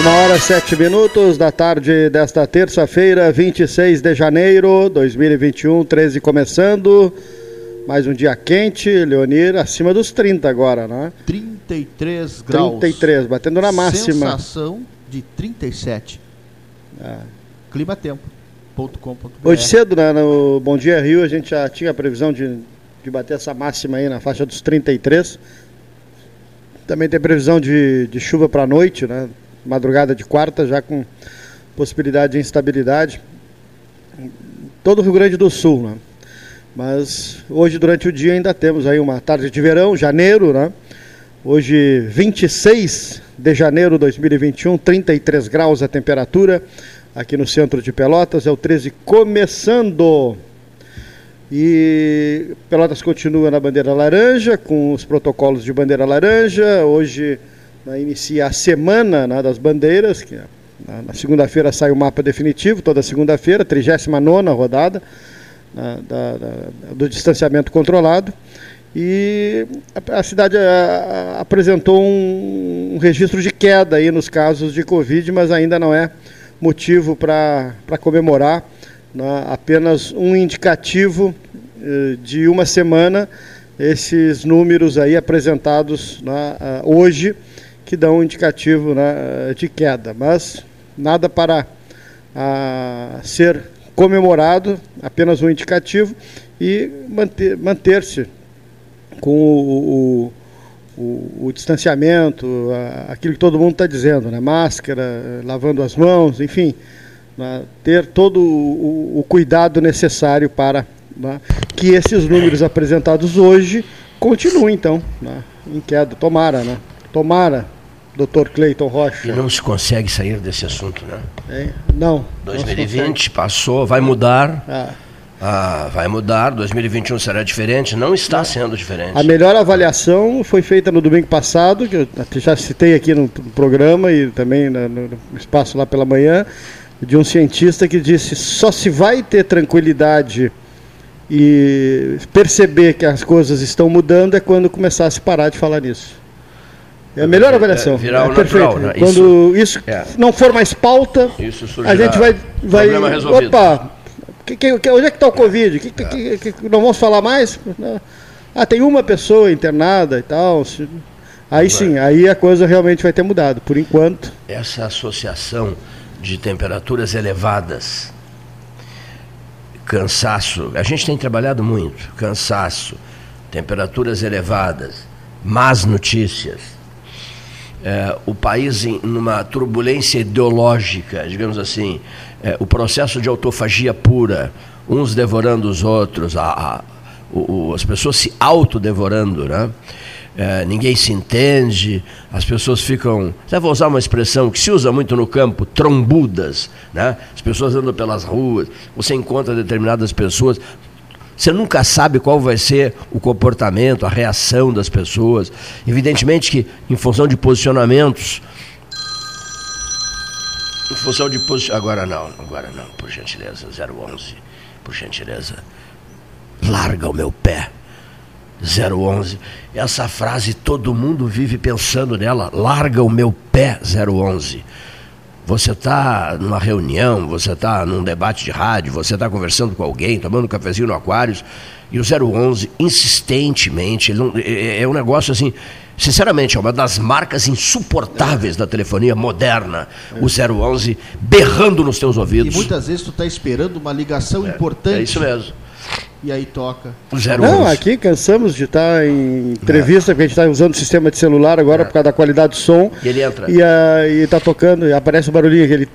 Uma hora sete minutos da tarde desta terça-feira, 26 de janeiro de 2021, 13 começando. Mais um dia quente, Leonir, acima dos 30 agora, né? 33 graus. 33, batendo na máxima. Sensação de 37. É. Climatempo.com.br Hoje cedo, né, no Bom Dia Rio, a gente já tinha a previsão de, de bater essa máxima aí na faixa dos 33. Também tem previsão de, de chuva para a noite, né? Madrugada de quarta, já com possibilidade de instabilidade. Todo o Rio Grande do Sul, né? Mas hoje, durante o dia, ainda temos aí uma tarde de verão, janeiro, né? Hoje, 26 de janeiro de 2021, 33 graus a temperatura aqui no centro de Pelotas, é o 13 começando. E Pelotas continua na bandeira laranja, com os protocolos de bandeira laranja. Hoje né, inicia a semana né, das bandeiras, que na, na segunda-feira sai o mapa definitivo, toda segunda-feira, 39 rodada né, da, da, do distanciamento controlado. E a, a cidade a, a, apresentou um, um registro de queda aí nos casos de Covid, mas ainda não é motivo para comemorar, né, apenas um indicativo eh, de uma semana, esses números aí apresentados né, hoje, que dão um indicativo né, de queda, mas nada para a, ser comemorado, apenas um indicativo, e manter-se manter com o, o, o, o distanciamento, a, aquilo que todo mundo está dizendo, né? máscara, lavando as mãos, enfim, né? ter todo o, o, cuidado necessário para né? que esses números apresentados hoje continuem, então, né? em queda. Tomara, né? Tomara, doutor Cleiton Rocha. E não se consegue sair desse assunto, né? É, não. 2020 não passou, vai mudar. Ah. Ah, vai mudar, 2021 será diferente, não está sendo diferente. A melhor avaliação foi feita no domingo passado, que eu já citei aqui no programa e também no espaço lá pela manhã, de um cientista que disse só se vai ter tranquilidade e perceber que as coisas estão mudando é quando começar a se parar de falar nisso. É a melhor avaliação. É, virar é o natural, né? Quando isso, isso é. não for mais pauta, a gente vai. vai opa, que, que, onde é que está o Covid? Que, que, não vamos falar mais? Ah, tem uma pessoa internada e tal. Aí sim, aí a coisa realmente vai ter mudado. Por enquanto. Essa associação de temperaturas elevadas, cansaço, a gente tem trabalhado muito, cansaço, temperaturas elevadas, más notícias. É, o país em numa turbulência ideológica, digamos assim, é, o processo de autofagia pura, uns devorando os outros, a, a, o, as pessoas se autodevorando, né? É, ninguém se entende, as pessoas ficam. Até vou usar uma expressão que se usa muito no campo, trombudas. Né? As pessoas andam pelas ruas, você encontra determinadas pessoas, você nunca sabe qual vai ser o comportamento, a reação das pessoas. Evidentemente que, em função de posicionamentos, em função de posicionamento. Agora não, agora não, por gentileza, 011, por gentileza. Larga o meu pé. 011. Essa frase todo mundo vive pensando nela. Larga o meu pé, 011. Você está numa reunião, você está num debate de rádio, você está conversando com alguém, tomando um cafezinho no Aquários, e o 011 insistentemente, não, é, é, é um negócio assim, sinceramente, é uma das marcas insuportáveis da telefonia moderna, o 011 berrando nos teus ouvidos. E muitas vezes tu está esperando uma ligação é, importante. É isso mesmo. E aí toca. O 011. Não, aqui cansamos de estar em entrevista, é. porque a gente está usando o sistema de celular agora é. por causa da qualidade do som. E ele entra. E está tocando, e aparece o barulhinho aquele.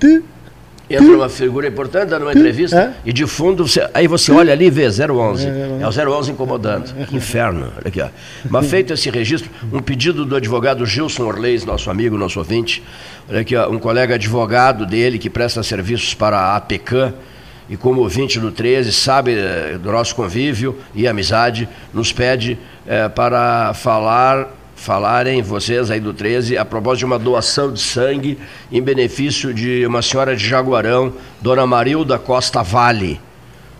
Entra uma figura importante dando uma entrevista é? e de fundo, você, aí você olha ali e vê 011. É, é o 011 incomodando. Que inferno. Olha aqui, ó. Mas feito esse registro, um pedido do advogado Gilson Orleis, nosso amigo, nosso ouvinte. Olha aqui, ó, um colega advogado dele que presta serviços para a APECAM e como ouvinte do 13 sabe eh, do nosso convívio e amizade, nos pede é, para falar falarem vocês aí do 13 a propósito de uma doação de sangue em benefício de uma senhora de Jaguarão, Dona Marilda Costa Vale.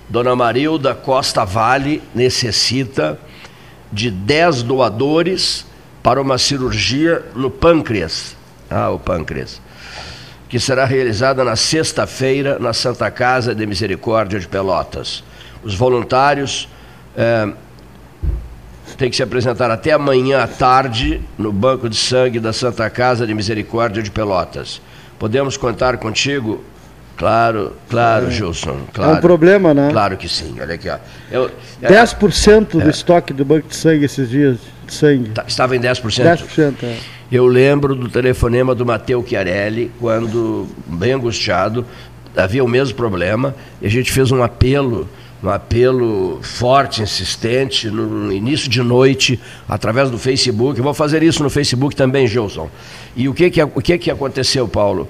Dona Marilda Costa Vale necessita de 10 doadores para uma cirurgia no pâncreas. Ah, o pâncreas. Que será realizada na sexta-feira na Santa Casa de Misericórdia de Pelotas. Os voluntários é, têm que se apresentar até amanhã à tarde no Banco de Sangue da Santa Casa de Misericórdia de Pelotas. Podemos contar contigo? Claro, claro, é. Gilson. Claro, é um problema, né? Claro que sim. Olha aqui, ó. Eu, 10% é, do estoque do Banco de Sangue esses dias, de sangue. Tá, estava em 10%? 10%, é. Eu lembro do telefonema do Matteo Chiarelli, quando, bem angustiado, havia o mesmo problema, e a gente fez um apelo, um apelo forte, insistente, no início de noite, através do Facebook. Vou fazer isso no Facebook também, Gilson. E o que, que, o que, que aconteceu, Paulo?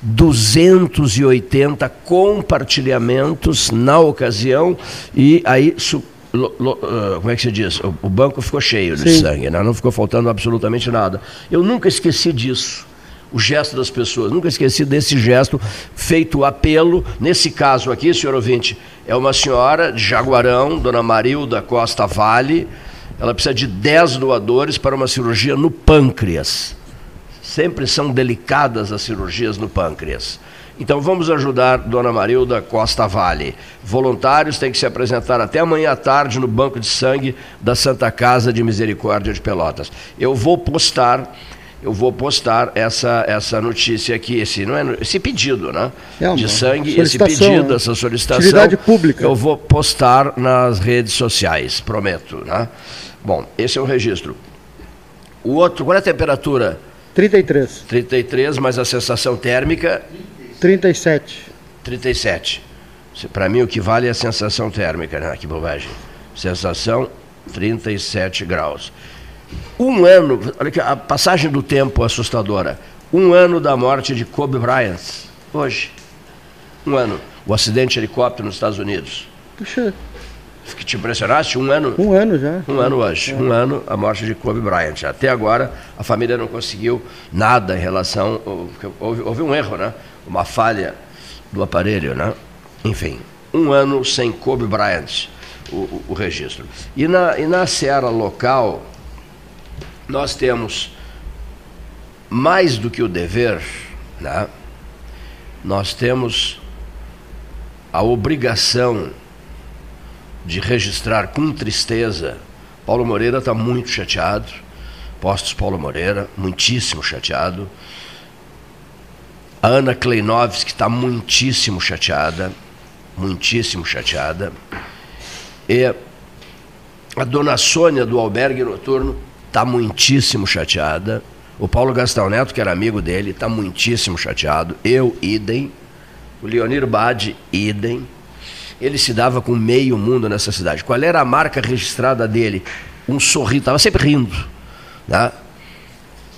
280 compartilhamentos na ocasião, e aí Lo, lo, uh, como é que se diz? O, o banco ficou cheio de Sim. sangue, né? não ficou faltando absolutamente nada. Eu nunca esqueci disso. O gesto das pessoas, nunca esqueci desse gesto feito apelo. Nesse caso aqui, senhor ouvinte, é uma senhora de Jaguarão, dona Marilda Costa Vale. Ela precisa de 10 doadores para uma cirurgia no pâncreas. Sempre são delicadas as cirurgias no pâncreas. Então vamos ajudar Dona Marilda Costa Vale. Voluntários têm que se apresentar até amanhã à tarde no Banco de Sangue da Santa Casa de Misericórdia de Pelotas. Eu vou postar eu vou postar essa, essa notícia aqui, esse, não é, esse pedido né? É de sangue, esse pedido, né? essa solicitação. Atividade pública. Eu vou postar nas redes sociais, prometo. Né? Bom, esse é o registro. O outro, qual é a temperatura? 33. 33, mas a sensação térmica 37. 37. Para mim o que vale é a sensação térmica, né? Que bobagem. Sensação 37 graus. Um ano, olha que a passagem do tempo assustadora. Um ano da morte de Kobe Bryant. Hoje. Um ano. O acidente de helicóptero nos Estados Unidos. Puxa. Que te impressionaste? Um ano? Um ano já. Um ano hoje. É. Um ano a morte de Kobe Bryant. Até agora a família não conseguiu nada em relação. Houve, houve um erro, né? Uma falha do aparelho, né? Enfim, um ano sem Kobe Bryant, o, o, o registro. E na, e na seara local, nós temos mais do que o dever, né? nós temos a obrigação de registrar com tristeza. Paulo Moreira está muito chateado, Postos Paulo Moreira, muitíssimo chateado. A Ana Kleinovski está muitíssimo chateada, muitíssimo chateada. E a dona Sônia do albergue noturno está muitíssimo chateada. O Paulo Gastão Neto, que era amigo dele, está muitíssimo chateado. Eu, idem. O Leonir Bade, idem. Ele se dava com meio mundo nessa cidade. Qual era a marca registrada dele? Um sorriso, estava sempre rindo. Né?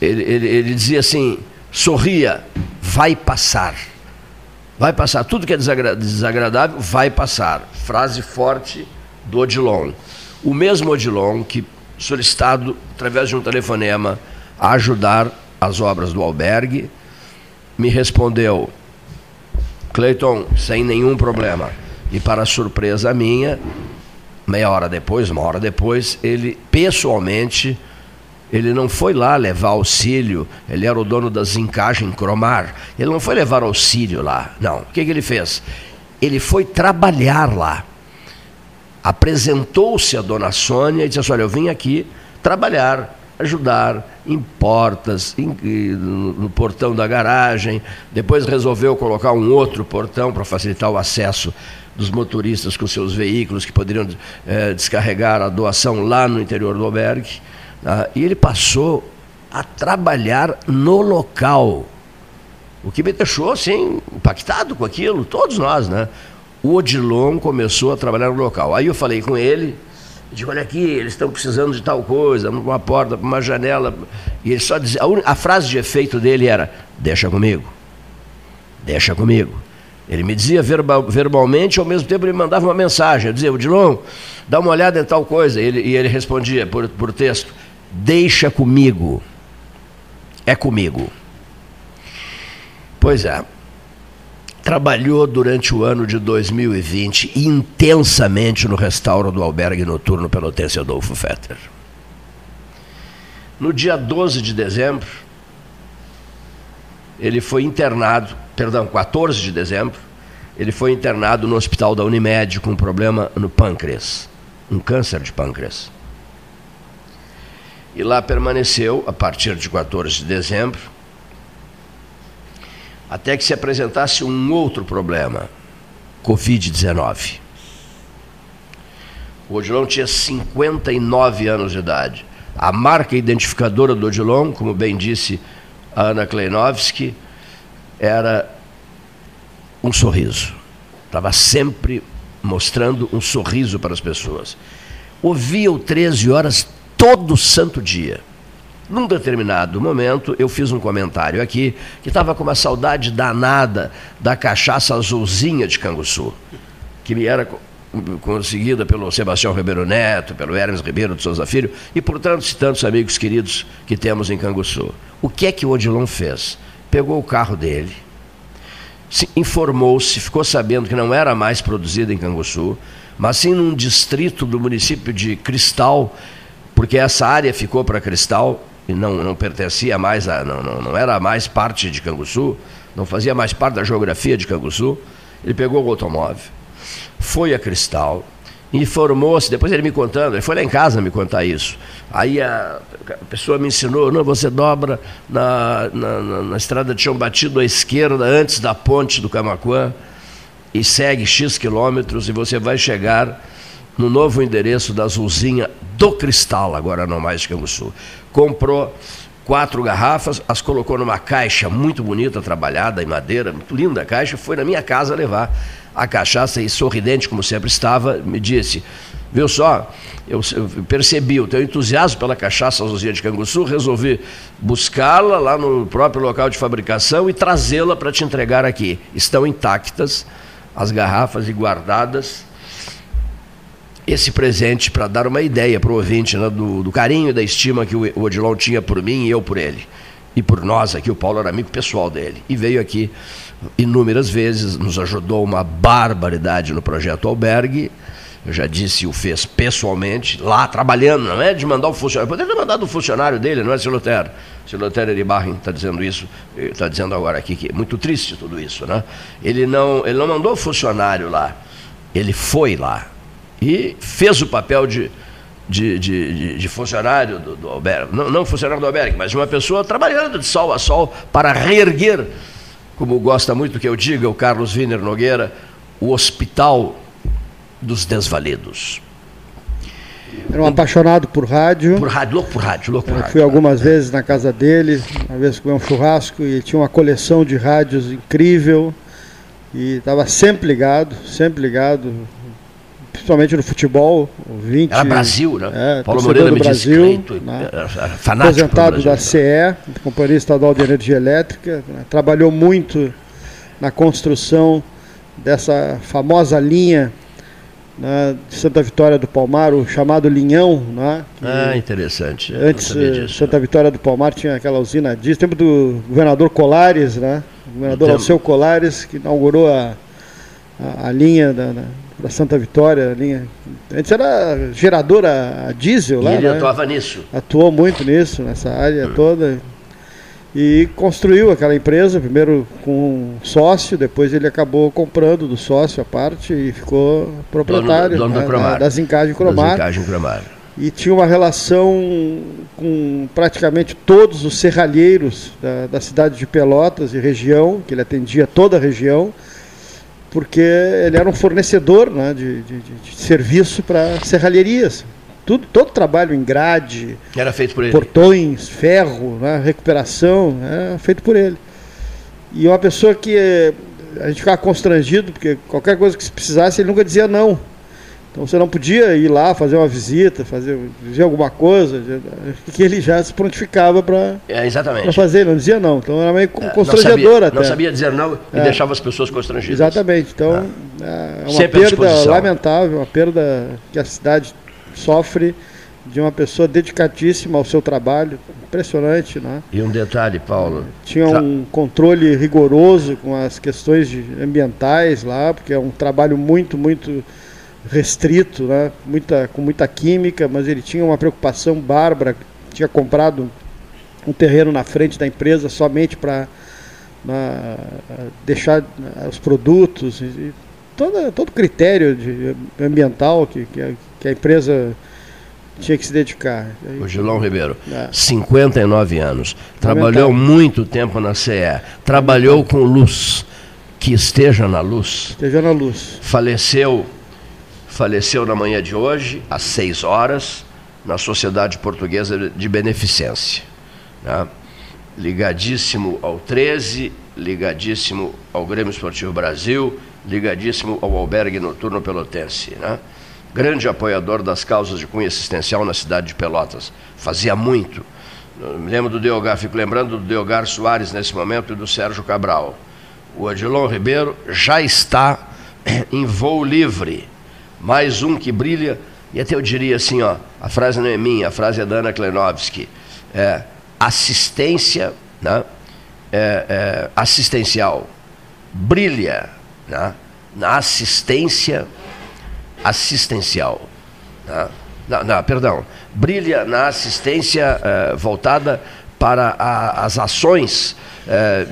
Ele, ele, ele dizia assim: sorria, vai passar. Vai passar. Tudo que é desagradável vai passar. Frase forte do Odilon. O mesmo Odilon que, solicitado através de um telefonema a ajudar as obras do albergue, me respondeu: Cleiton, sem nenhum problema. E para surpresa minha, meia hora depois, uma hora depois, ele pessoalmente ele não foi lá levar auxílio, ele era o dono da Zincagem Cromar. Ele não foi levar auxílio lá, não. O que, que ele fez? Ele foi trabalhar lá. Apresentou-se a dona Sônia e disse assim: Olha, eu vim aqui trabalhar, ajudar em portas, em, no, portão da garagem. Depois resolveu colocar um outro portão para facilitar o acesso dos motoristas com seus veículos que poderiam é, descarregar a doação lá no interior do albergue. Ah, e ele passou a trabalhar no local. O que me deixou assim, impactado com aquilo, todos nós, né? O Odilon começou a trabalhar no local. Aí eu falei com ele, digo, olha aqui, eles estão precisando de tal coisa, uma porta, uma janela. E ele só dizia, a, a frase de efeito dele era, deixa comigo, deixa comigo. Ele me dizia verbal, verbalmente, ao mesmo tempo ele mandava uma mensagem. Eu dizia, Odilon, dá uma olhada em tal coisa. E ele, e ele respondia por, por texto, Deixa comigo. É comigo. Pois é. Trabalhou durante o ano de 2020 intensamente no restauro do albergue noturno pelotense Adolfo Fetter. No dia 12 de dezembro, ele foi internado, perdão, 14 de dezembro, ele foi internado no hospital da Unimed com um problema no pâncreas, um câncer de pâncreas. E lá permaneceu a partir de 14 de dezembro, até que se apresentasse um outro problema, Covid-19. O Odilon tinha 59 anos de idade. A marca identificadora do Odilon, como bem disse a Ana Kleinovski, era um sorriso. Estava sempre mostrando um sorriso para as pessoas. Ouvia o 13 horas todo santo dia. Num determinado momento, eu fiz um comentário aqui que estava com uma saudade danada da cachaça azulzinha de Canguçu, que me era conseguida pelo Sebastião Ribeiro Neto, pelo Hermes Ribeiro de Souza Filho e por tantos e tantos amigos queridos que temos em Canguçu. O que é que o Odilon fez? Pegou o carro dele, informou-se, ficou sabendo que não era mais produzida em Canguçu, mas sim num distrito do município de Cristal, porque essa área ficou para Cristal e não, não pertencia mais a, não, não, não era mais parte de Canguçu, não fazia mais parte da geografia de Canguçu. Ele pegou o automóvel, foi a Cristal, informou-se, depois ele me contando, ele foi lá em casa me contar isso. Aí a, pessoa me ensinou, não, você dobra na, na, na, na, estrada de chão batido à esquerda, antes da ponte do Camacuã, e segue X quilômetros e você vai chegar no novo endereço da Azulzinha do Cristal, agora não mais Canguçu. Comprou quatro garrafas, as colocou numa caixa muito bonita, trabalhada em madeira, muito linda a caixa, foi na minha casa levar a cachaça e sorridente como sempre estava, me disse, viu só, eu, eu percebi o teu entusiasmo pela cachaça Azulzinha de Canguçu, resolvi buscá-la lá no próprio local de fabricação e trazê-la para te entregar aqui. Estão intactas as garrafas e guardadas esse presente para dar uma ideia para o ouvinte né, do, do, carinho da estima que o Odilon tinha por mim e eu por ele. E por nós aqui, o Paulo era amigo pessoal dele. E veio aqui inúmeras vezes, nos ajudou uma barbaridade no projeto Albergue. Eu já disse, o fez pessoalmente, lá trabalhando, não é de mandar o funcionário. Poderia ter mandado o funcionário dele, não é, Silotero? Silotero Eribarren está dizendo isso, está dizendo agora aqui que é muito triste tudo isso, né? Ele não, ele não mandou o funcionário lá, ele foi lá e fez o papel de, de, de, de funcionário do, do albergue, não, não funcionário do albergue, mas de uma pessoa trabalhando de sol a sol para reerguer, como gosta muito que eu diga o Carlos Wiener Nogueira, o hospital dos desvalidos. Era um apaixonado por rádio. Por rádio, louco por rádio, louco por Eu rádio. fui algumas vezes na casa dele, uma vez comer um churrasco e tinha uma coleção de rádios incrível. E estava sempre ligado, sempre ligado, principalmente no futebol. 20, Era Brasil, né? É, Paulo Moreira do Brasil, que né? fanático aposentado da CE, Companhia Estadual de Energia Elétrica, né? trabalhou muito na construção dessa famosa linha né, de Santa Vitória do Palmar, o chamado Linhão, né, Ah, interessante. Eu antes sabia eh, disso. Santa Vitória do Palmar tinha aquela usina disso, tempo do governador Colares, né, o governador. Alceu Colares, que inaugurou a, a, a linha da, da, da Santa Vitória, a linha, antes era geradora a diesel E lá, ele né? atuava nisso. atuou muito nisso, nessa área Hum. toda. E construiu aquela empresa, primeiro com um sócio, depois ele acabou comprando do sócio a parte e ficou proprietário dono da né, Cromar. da Zincagem Cromar. Zincagem Cromar. E tinha uma relação com praticamente todos os serralheiros da, da cidade de Pelotas e região, que ele atendia toda a região, porque ele era um fornecedor né, de, de- de- serviço para serralherias. Tudo, todo trabalho em grade, Era feito por ele. portões, ferro, né, recuperação, é feito por ele. E uma pessoa que eh, a gente ficava constrangido, porque qualquer coisa que se precisasse, ele nunca dizia não. Então você não podia ir lá fazer uma visita, fazer, dizer alguma coisa, que ele já se prontificava para É, exatamente. fazer, ele não dizia não. Então era meio É, não constrangedor sabia, até. Não sabia dizer não e É. deixava as pessoas constrangidas. Exatamente. Então é uma Sempre perda lamentável, uma perda que a cidade sofre de uma pessoa dedicatíssima ao seu trabalho. Impressionante, né? E um detalhe, Paulo. Tinha um controle rigoroso com as questões ambientais lá, porque é um trabalho muito, muito restrito, né? muita, com muita química, mas ele tinha uma preocupação bárbara. Tinha comprado um terreno na frente da empresa somente para na, deixar os produtos, e toda, todo critério de, ambiental que, que, a, que a empresa tinha que se dedicar. O Gilão Ribeiro, é. 59 anos, trabalhou muito tempo na CE, trabalhou com luz, que esteja na luz. Esteja na luz. Faleceu, faleceu na manhã de hoje, às 6 horas, na Sociedade Portuguesa de Beneficência. Né? Ligadíssimo ao 13, ligadíssimo ao Grêmio Esportivo Brasil, ligadíssimo ao Albergue Noturno Pelotense. Né? grande apoiador das causas de cunho assistencial na cidade de Pelotas. Fazia muito. Me lembro do Deogar, fico lembrando do Deogar Soares nesse momento e do Sérgio Cabral. O Adilon Ribeiro já está em voo livre. Mais um que brilha, e até eu diria assim, ó, a frase não é minha, a frase é da Ana Klenovski. É, assistência né, é, é, assistencial brilha né, na assistência assistencial. Tá? Não, não, perdão. Brilha na assistência eh, voltada para a, as ações é,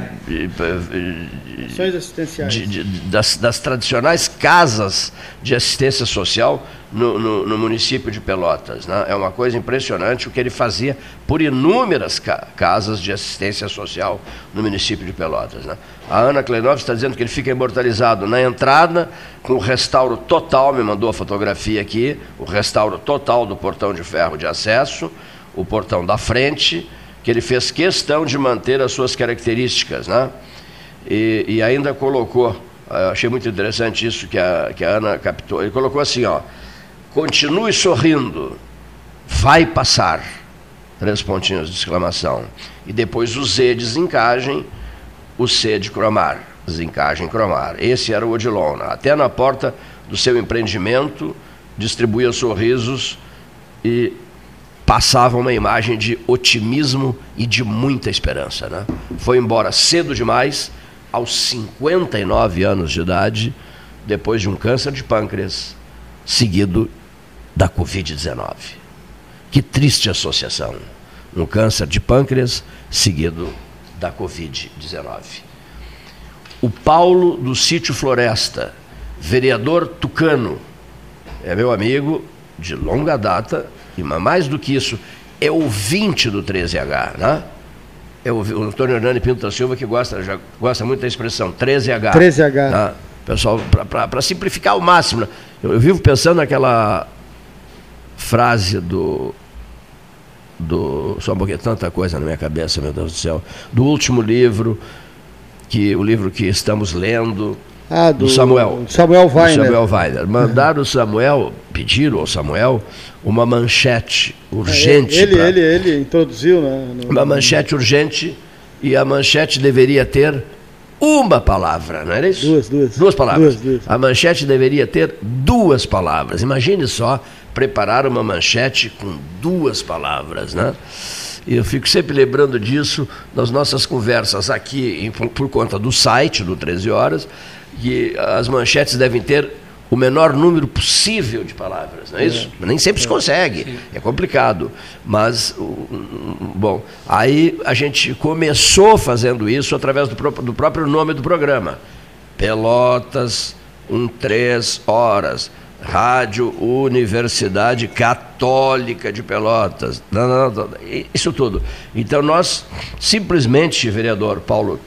ações assistenciais. De, de, das, das, tradicionais casas de assistência social no, no, no município de Pelotas. Né? É uma coisa impressionante o que ele fazia por inúmeras ca casas de assistência social no município de Pelotas. Né? A Ana Klenov está dizendo que ele fica imortalizado na entrada, com o restauro total, me mandou a fotografia aqui, o restauro total do portão de ferro de acesso, o portão da frente que ele fez questão de manter as suas características, né? E, e ainda colocou, achei muito interessante isso que a, que a Ana captou, ele colocou assim, ó, continue sorrindo, vai passar, três pontinhos de exclamação, e depois o Z de desencagem, o C de cromar, desencagem cromar, esse era o Odilon, né? até na porta do seu empreendimento, distribuía sorrisos e passava uma imagem de otimismo e de muita esperança. Né? Foi embora cedo demais, aos 59 anos de idade, depois de um câncer de pâncreas, seguido da Covid-19. Que triste associação. Um câncer de pâncreas seguido da Covid-19. O Paulo do Sítio Floresta, vereador tucano, é meu amigo de longa data, e mais do que isso, é ouvinte do 13H, né? É o, o Antônio Hernani Pinto da Silva que gosta, já gosta muito da expressão 13H. 13H. Né? Pessoal, para simplificar ao máximo. Né? Eu, eu, vivo pensando naquela frase do. do só porque tanta coisa na minha cabeça, meu Deus do céu. Do último livro, que o livro que estamos lendo, ah, do, do Samuel. Samuel Weiner. Samuel Weiner. Mandaram o Samuel, pediram ao Samuel uma manchete urgente. É, ele, pra... ele, ele introduziu, né? No... Uma manchete urgente e a manchete deveria ter uma palavra, não era isso? Duas, duas. Duas palavras. Duas, duas. A manchete deveria ter duas palavras. Imagine só preparar uma manchete com duas palavras, né? E eu fico sempre lembrando disso nas nossas conversas aqui, por, por conta do site do 13 Horas, que as manchetes devem ter o menor número possível de palavras, não é isso? É. Nem sempre se consegue, Sim. é complicado. Mas, bom, aí a gente começou fazendo isso através do próprio, do próprio nome do programa. Pelotas, um três horas. Rádio Universidade Católica de Pelotas. Não, não, não, isso tudo. Então nós simplesmente, vereador Paulo,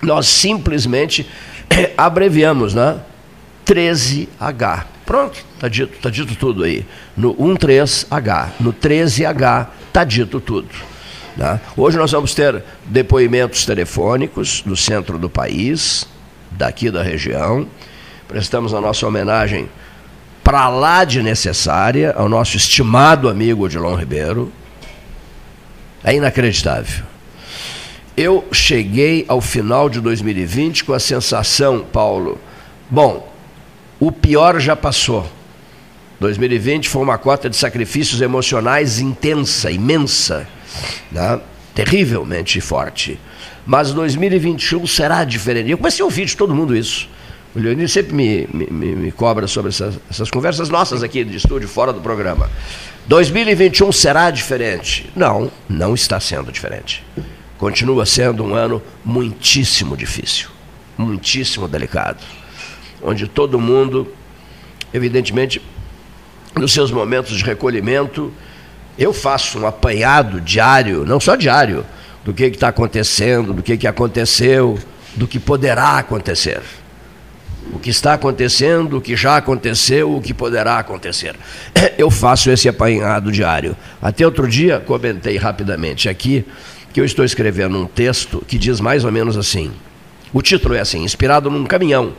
nós simplesmente abreviamos, né? 13H. Pronto, está dito, tá dito tudo aí. No 13H, no 13H está dito tudo. Né? Hoje nós vamos ter depoimentos telefônicos do centro do país, daqui da região. Prestamos a nossa homenagem para lá de necessária ao nosso estimado amigo Odilon Ribeiro. É inacreditável. Eu cheguei ao final de 2020 com a sensação, Paulo, bom, o pior já passou. 2020 foi uma cota de sacrifícios emocionais intensa, imensa, né? terrivelmente forte. Mas 2021 será diferente. Eu comecei a ouvir de todo mundo isso. O Leonir sempre me, me, me cobra sobre essas, essas, conversas nossas aqui de estúdio, fora do programa. 2021 será diferente? Não, não está sendo diferente. Continua sendo um ano muitíssimo difícil, muitíssimo delicado, onde todo mundo, evidentemente, nos seus momentos de recolhimento, eu faço um apanhado diário, não só diário, do que está acontecendo, do que, que aconteceu, do que poderá acontecer. O que está acontecendo, o que já aconteceu, o que poderá acontecer. Eu faço esse apanhado diário. Até outro dia, comentei rapidamente aqui que eu estou escrevendo um texto que diz mais ou menos assim. O título é assim, inspirado num caminhão,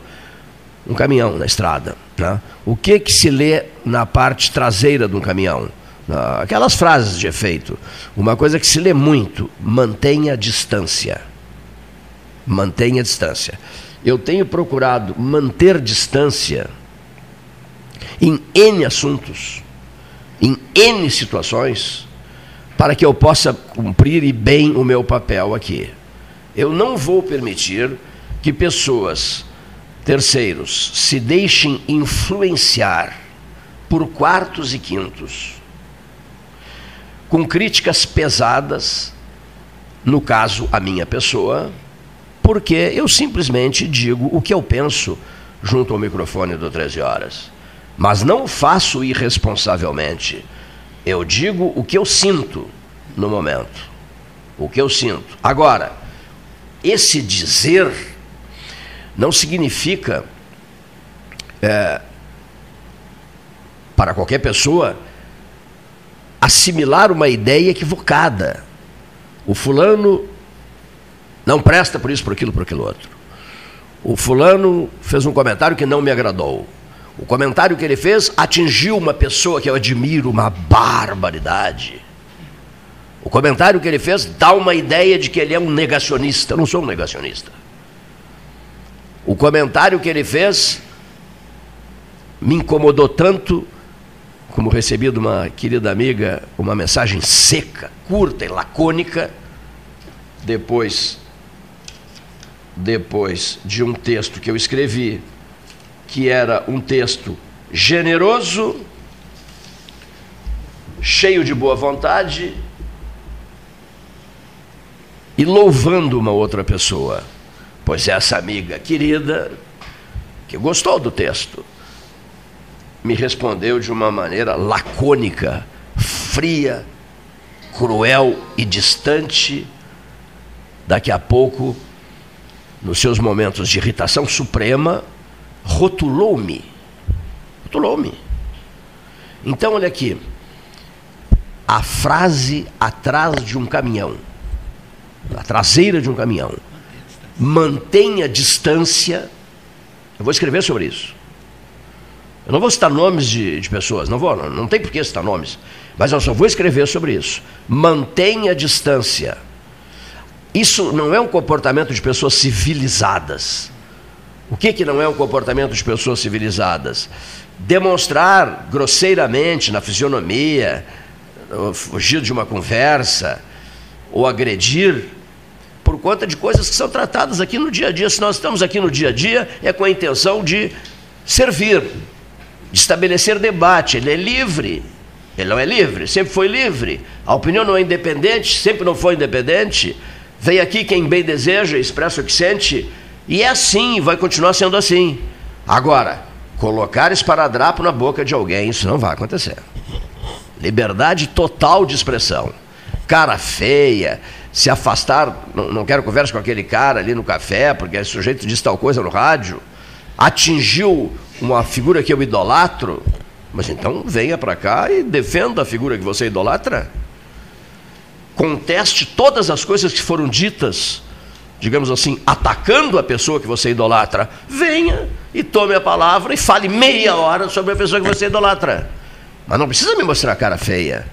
um caminhão na estrada. Né? O que que se lê na parte traseira de um caminhão? Aquelas frases de efeito. Uma coisa que se lê muito: mantenha distância. Mantenha distância. Eu tenho procurado manter distância em N assuntos, em N situações, para que eu possa cumprir bem o meu papel aqui. Eu não vou permitir que pessoas, terceiros, se deixem influenciar por quartos e quintos com críticas pesadas, no caso, a minha pessoa, porque eu simplesmente digo o que eu penso junto ao microfone do 13 Horas. Mas não faço irresponsavelmente. Eu digo o que eu sinto no momento. O que eu sinto. Agora, esse dizer não significa, é, para qualquer pessoa, assimilar uma ideia equivocada. O fulano não presta por isso, por aquilo, por aquilo outro. O fulano fez um comentário que não me agradou. O comentário que ele fez atingiu uma pessoa que eu admiro, uma barbaridade. O comentário que ele fez dá uma ideia de que ele é um negacionista. Eu não sou um negacionista. O comentário que ele fez me incomodou tanto como recebi de uma querida amiga uma mensagem seca, curta e lacônica, depois, depois de um texto que eu escrevi, que era um texto generoso, cheio de boa vontade e louvando uma outra pessoa. Pois essa amiga querida, que gostou do texto, me respondeu de uma maneira lacônica, fria, cruel e distante. Daqui a pouco, nos seus momentos de irritação suprema, rotulou-me. Rotulou-me. Então, olha aqui. A frase atrás de um caminhão, a traseira de um caminhão, mantenha distância. Eu vou escrever sobre isso. Eu não vou citar nomes de, de pessoas, não vou, não, não tem por que citar nomes. Mas eu só vou escrever sobre isso. Mantenha a distância. Isso não é um comportamento de pessoas civilizadas. O que, que não é um comportamento de pessoas civilizadas? Demonstrar grosseiramente na fisionomia, fugir de uma conversa, ou agredir, por conta de coisas que são tratadas aqui no dia a dia. Se nós estamos aqui no dia a dia, é com a intenção de servir, de estabelecer debate. Ele é livre. Ele não é livre, sempre foi livre. A opinião não é independente, sempre não foi independente. Vem aqui quem bem deseja, expressa o que sente, e é assim, vai continuar sendo assim. Agora, colocar esparadrapo na boca de alguém, isso não vai acontecer. Liberdade total de expressão. Cara feia, se afastar, não, não quero conversa com aquele cara ali no café, porque esse sujeito diz tal coisa no rádio, atingiu uma figura que eu idolatro, mas então venha para cá e defenda a figura que você idolatra. Conteste todas as coisas que foram ditas, digamos assim, atacando a pessoa que você idolatra. Venha e tome a palavra e fale meia hora sobre a pessoa que você idolatra. Mas não precisa me mostrar cara feia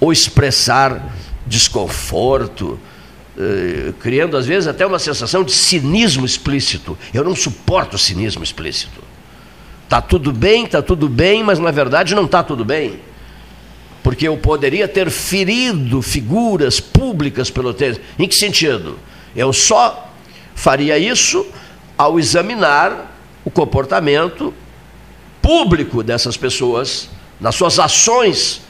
ou expressar desconforto, eh, criando às vezes até uma sensação de cinismo explícito. Eu não suporto cinismo explícito. Está tudo bem, está tudo bem, mas na verdade não está tudo bem. Porque eu poderia ter ferido figuras públicas pelo texto. Em que sentido? Eu só faria isso ao examinar o comportamento público dessas pessoas, nas suas ações,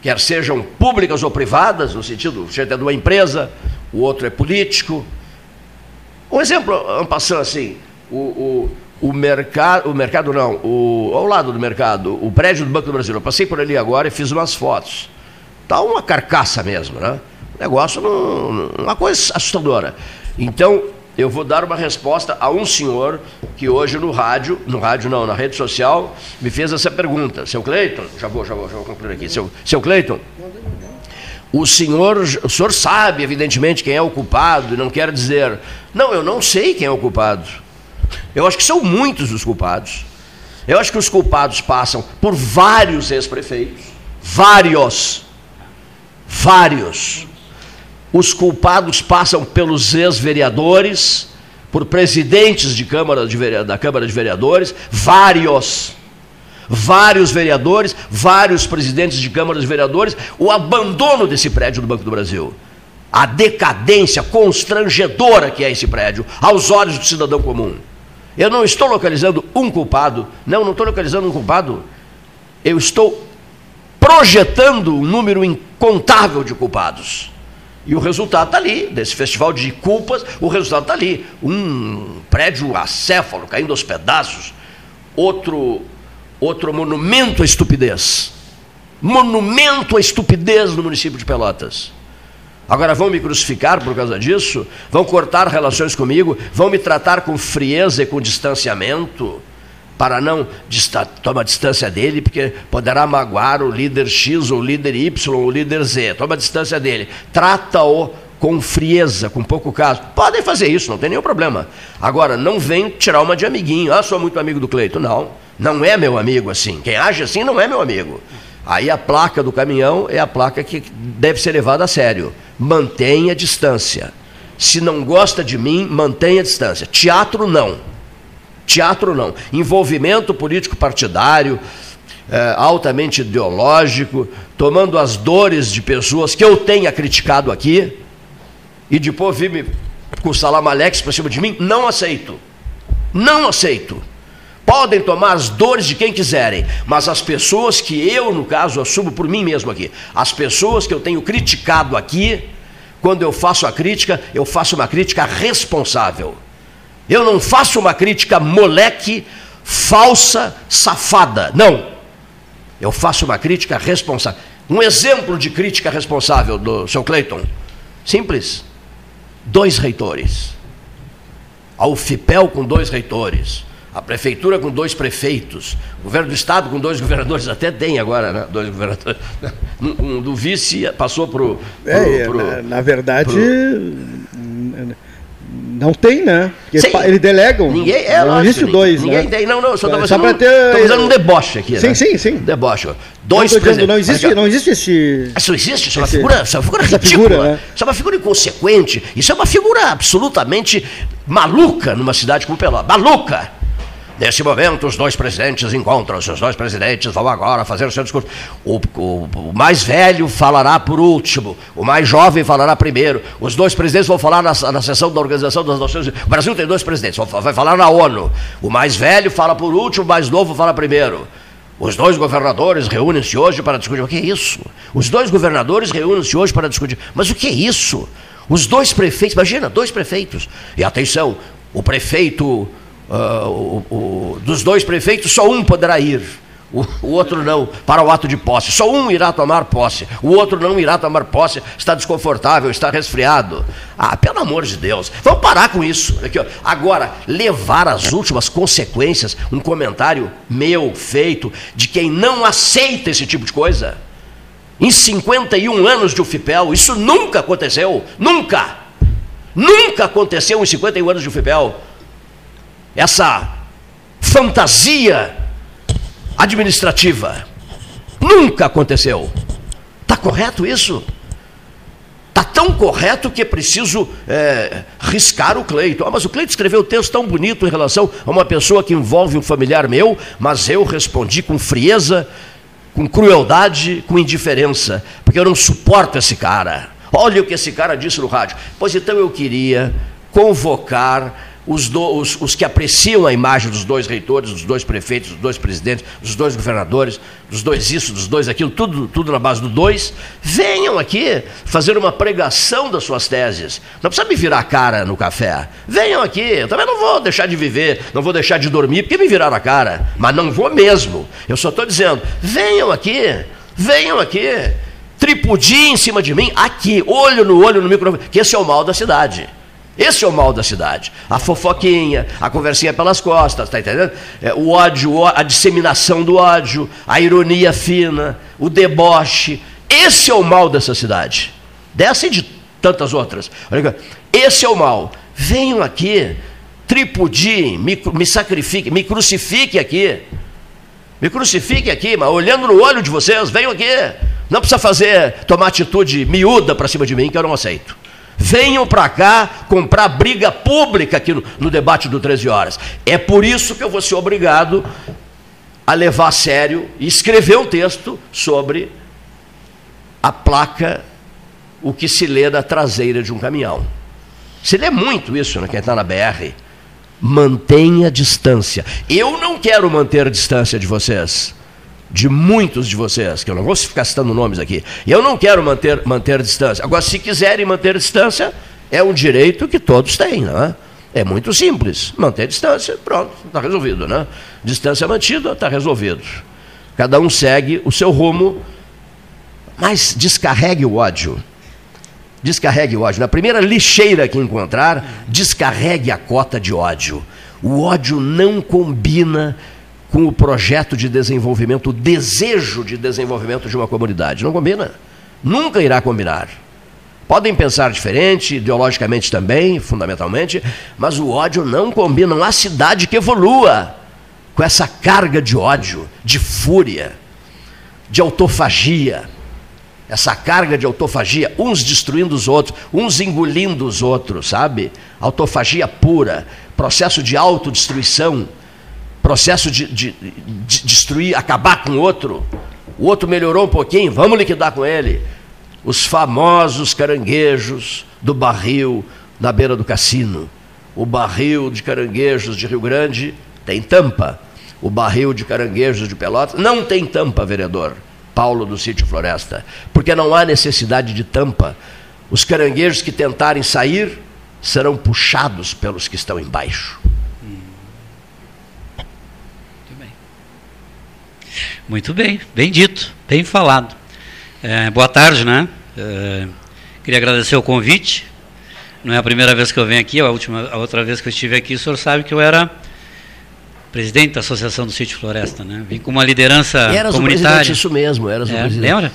quer sejam públicas ou privadas, no sentido seja de uma empresa, o outro é político. Um exemplo, um passando assim, o, o, o mercado, o mercado não, o, ao lado do mercado, o prédio do Banco do Brasil. Eu passei por ali agora e fiz umas fotos. Tá uma carcaça mesmo, né? Negócio, uma coisa assustadora. Então, eu vou dar uma resposta a um senhor que hoje no rádio, no rádio não, na rede social, me fez essa pergunta. Seu Cleiton, já vou, já vou, já vou concluir aqui. Seu, seu Cleiton, o senhor, o senhor sabe, evidentemente, quem é o culpado e não quer dizer, não, eu não sei quem é o culpado. Eu acho que são muitos os culpados. Eu acho que os culpados passam por vários ex-prefeitos, vários, vários. Os culpados passam pelos ex-vereadores, por presidentes de Câmara de, da Câmara de Vereadores, vários. Vários vereadores, vários presidentes de Câmara de Vereadores, o abandono desse prédio do Banco do Brasil. A decadência constrangedora que é esse prédio, aos olhos do cidadão comum. Eu não estou localizando um culpado, não, não estou localizando um culpado. Eu estou projetando um número incontável de culpados. E o resultado está ali, desse festival de culpas, o resultado está ali. Um prédio acéfalo caindo aos pedaços, outro, outro monumento à estupidez. Monumento à estupidez no município de Pelotas. Agora vão me crucificar por causa disso? Vão cortar relações comigo? Vão me tratar com frieza e com distanciamento? Para não tomar distância dele, porque poderá magoar o líder X, ou o líder Y, ou o líder Z. Toma distância dele. Trata-o com frieza, com pouco caso. Podem fazer isso, não tem nenhum problema. Agora, não vem tirar uma de amiguinho. Ah, sou muito amigo do Cleito. Não, não é meu amigo assim. Quem age assim não é meu amigo. Aí a placa do caminhão é a placa que deve ser levada a sério. Mantenha distância. Se não gosta de mim, mantenha distância. Teatro, não. Teatro não. Envolvimento político partidário, é, altamente ideológico, tomando as dores de pessoas que eu tenha criticado aqui, e depois vir me com o salamalex para cima de mim, não aceito. Não aceito. Podem tomar as dores de quem quiserem, mas as pessoas que eu, no caso, assumo por mim mesmo aqui, as pessoas que eu tenho criticado aqui, quando eu faço a crítica, eu faço uma crítica responsável. Eu não faço uma crítica moleque, falsa, safada. Não. Eu faço uma crítica responsável. Um exemplo de crítica responsável do seu Cleiton. Simples. Dois reitores. A UFIPEL com dois reitores. A prefeitura com dois prefeitos. O governo do estado com dois governadores. Até tem agora, né? Dois governadores. Um, do vice passou para o. É, na, na, verdade. Pro... Não tem, né? Porque sim. eles delegam. Ninguém, é, não existe dois, ninguém né? tem. Não, não, só estou fazendo, só ter... fazendo um deboche aqui. Sim, né? sim, sim. Deboche. Dois não, dizendo, não existe, não existe esse. Isso existe, isso é uma figura, isso é uma figura ridícula. Figura, né? Isso é uma figura inconsequente. Isso é uma figura absolutamente maluca numa cidade como Pelotas. Maluca! Nesse momento, os dois presidentes encontram-se. Os dois presidentes vão agora fazer o seu discurso. O, o, o, mais velho falará por último, o mais jovem falará primeiro. Os dois presidentes vão falar na, na sessão da Organização das Nações Unidas. O Brasil tem dois presidentes, vai falar na ONU. O mais velho fala por último, o mais novo fala primeiro. Os dois governadores reúnem-se hoje para discutir. O que é isso? Os dois governadores reúnem-se hoje para discutir. Mas o que é isso? Os dois prefeitos, imagina, dois prefeitos. E atenção, o prefeito uh, o, o, dos dois prefeitos, só um poderá ir. O, o, outro não, para o ato de posse. Só um irá tomar posse, o outro não irá tomar posse, está desconfortável, está resfriado. Ah, pelo amor de Deus, vamos parar com isso. Aqui. Agora, levar as últimas consequências, um comentário meu, feito, de quem não aceita esse tipo de coisa. Em 51 anos de UFIPEL, isso nunca aconteceu, nunca. Nunca aconteceu em 51 anos de UFIPEL essa fantasia administrativa. Nunca aconteceu. Está correto isso? Está tão correto que é preciso é, riscar o Cleito. Ah, mas o Cleito escreveu um texto tão bonito em relação a uma pessoa que envolve um familiar meu, mas eu respondi com frieza, com crueldade, com indiferença, porque eu não suporto esse cara. Olha o que esse cara disse no rádio. Pois então eu queria convocar os, do, os, os, que apreciam a imagem dos dois reitores, dos dois prefeitos, dos dois presidentes, dos dois governadores, dos dois isso, dos dois aquilo, tudo, tudo na base do dois, venham aqui fazer uma pregação das suas teses. Não precisa me virar a cara no café. Venham aqui. Eu também não vou deixar de viver, não vou deixar de dormir, porque me viraram a cara. Mas não vou mesmo. Eu só estou dizendo, venham aqui, venham aqui. Tripudia em cima de mim, aqui, olho no olho no microfone, que esse é o mal da cidade. Esse é o mal da cidade. A fofoquinha, a conversinha pelas costas, tá entendendo? É, o ódio, a disseminação do ódio, a ironia fina, o deboche. Esse é o mal dessa cidade. Dessa e de tantas outras. Esse é o mal. Venham aqui, tripudiem, me, me sacrifiquem, me crucifiquem aqui. Me crucifiquem aqui, mas olhando no olho de vocês, venham aqui. Não precisa fazer, tomar atitude miúda para cima de mim, que eu não aceito. Venham para cá comprar briga pública aqui no, no, debate do 13 horas. É por isso que eu vou ser obrigado a levar a sério e escrever um texto sobre a placa, o que se lê da traseira de um caminhão. Se lê muito isso, né, quem está na BR. Mantenha distância. Eu não quero manter distância de vocês de muitos de vocês, que eu não vou ficar citando nomes aqui. Eu não quero manter, manter distância. Agora, se quiserem manter distância, é um direito que todos têm, não é? É muito simples. Manter distância, pronto, está resolvido, né? Distância mantida, está resolvido. Cada um segue o seu rumo, mas descarregue o ódio. Descarregue o ódio. Na primeira lixeira que encontrar, descarregue a cota de ódio. O ódio não combina com o projeto de desenvolvimento, o desejo de desenvolvimento de uma comunidade. Não combina. Nunca irá combinar. Podem pensar diferente, ideologicamente também, fundamentalmente, mas o ódio não combina. Não há cidade que evolua com essa carga de ódio, de fúria, de autofagia. Essa carga de autofagia, uns destruindo os outros, uns engolindo os outros, sabe? Autofagia pura, processo de autodestruição processo de, de, de destruir, acabar com o outro. O outro melhorou um pouquinho, vamos liquidar com ele. Os famosos caranguejos do barril na beira do cassino. O barril de caranguejos de Rio Grande tem tampa. O barril de caranguejos de Pelotas não tem tampa, vereador. Paulo do Sítio Floresta. Porque não há necessidade de tampa. Os caranguejos que tentarem sair serão puxados pelos que estão embaixo. Muito bem, bem dito, bem falado. É, boa tarde, né? É, queria agradecer o convite. Não é a primeira vez que eu venho aqui, a, última, a outra vez que eu estive aqui, o senhor sabe que eu era presidente da Associação do Sítio Floresta, né? Vim com uma liderança eras comunitária. isso mesmo, era é, Lembra?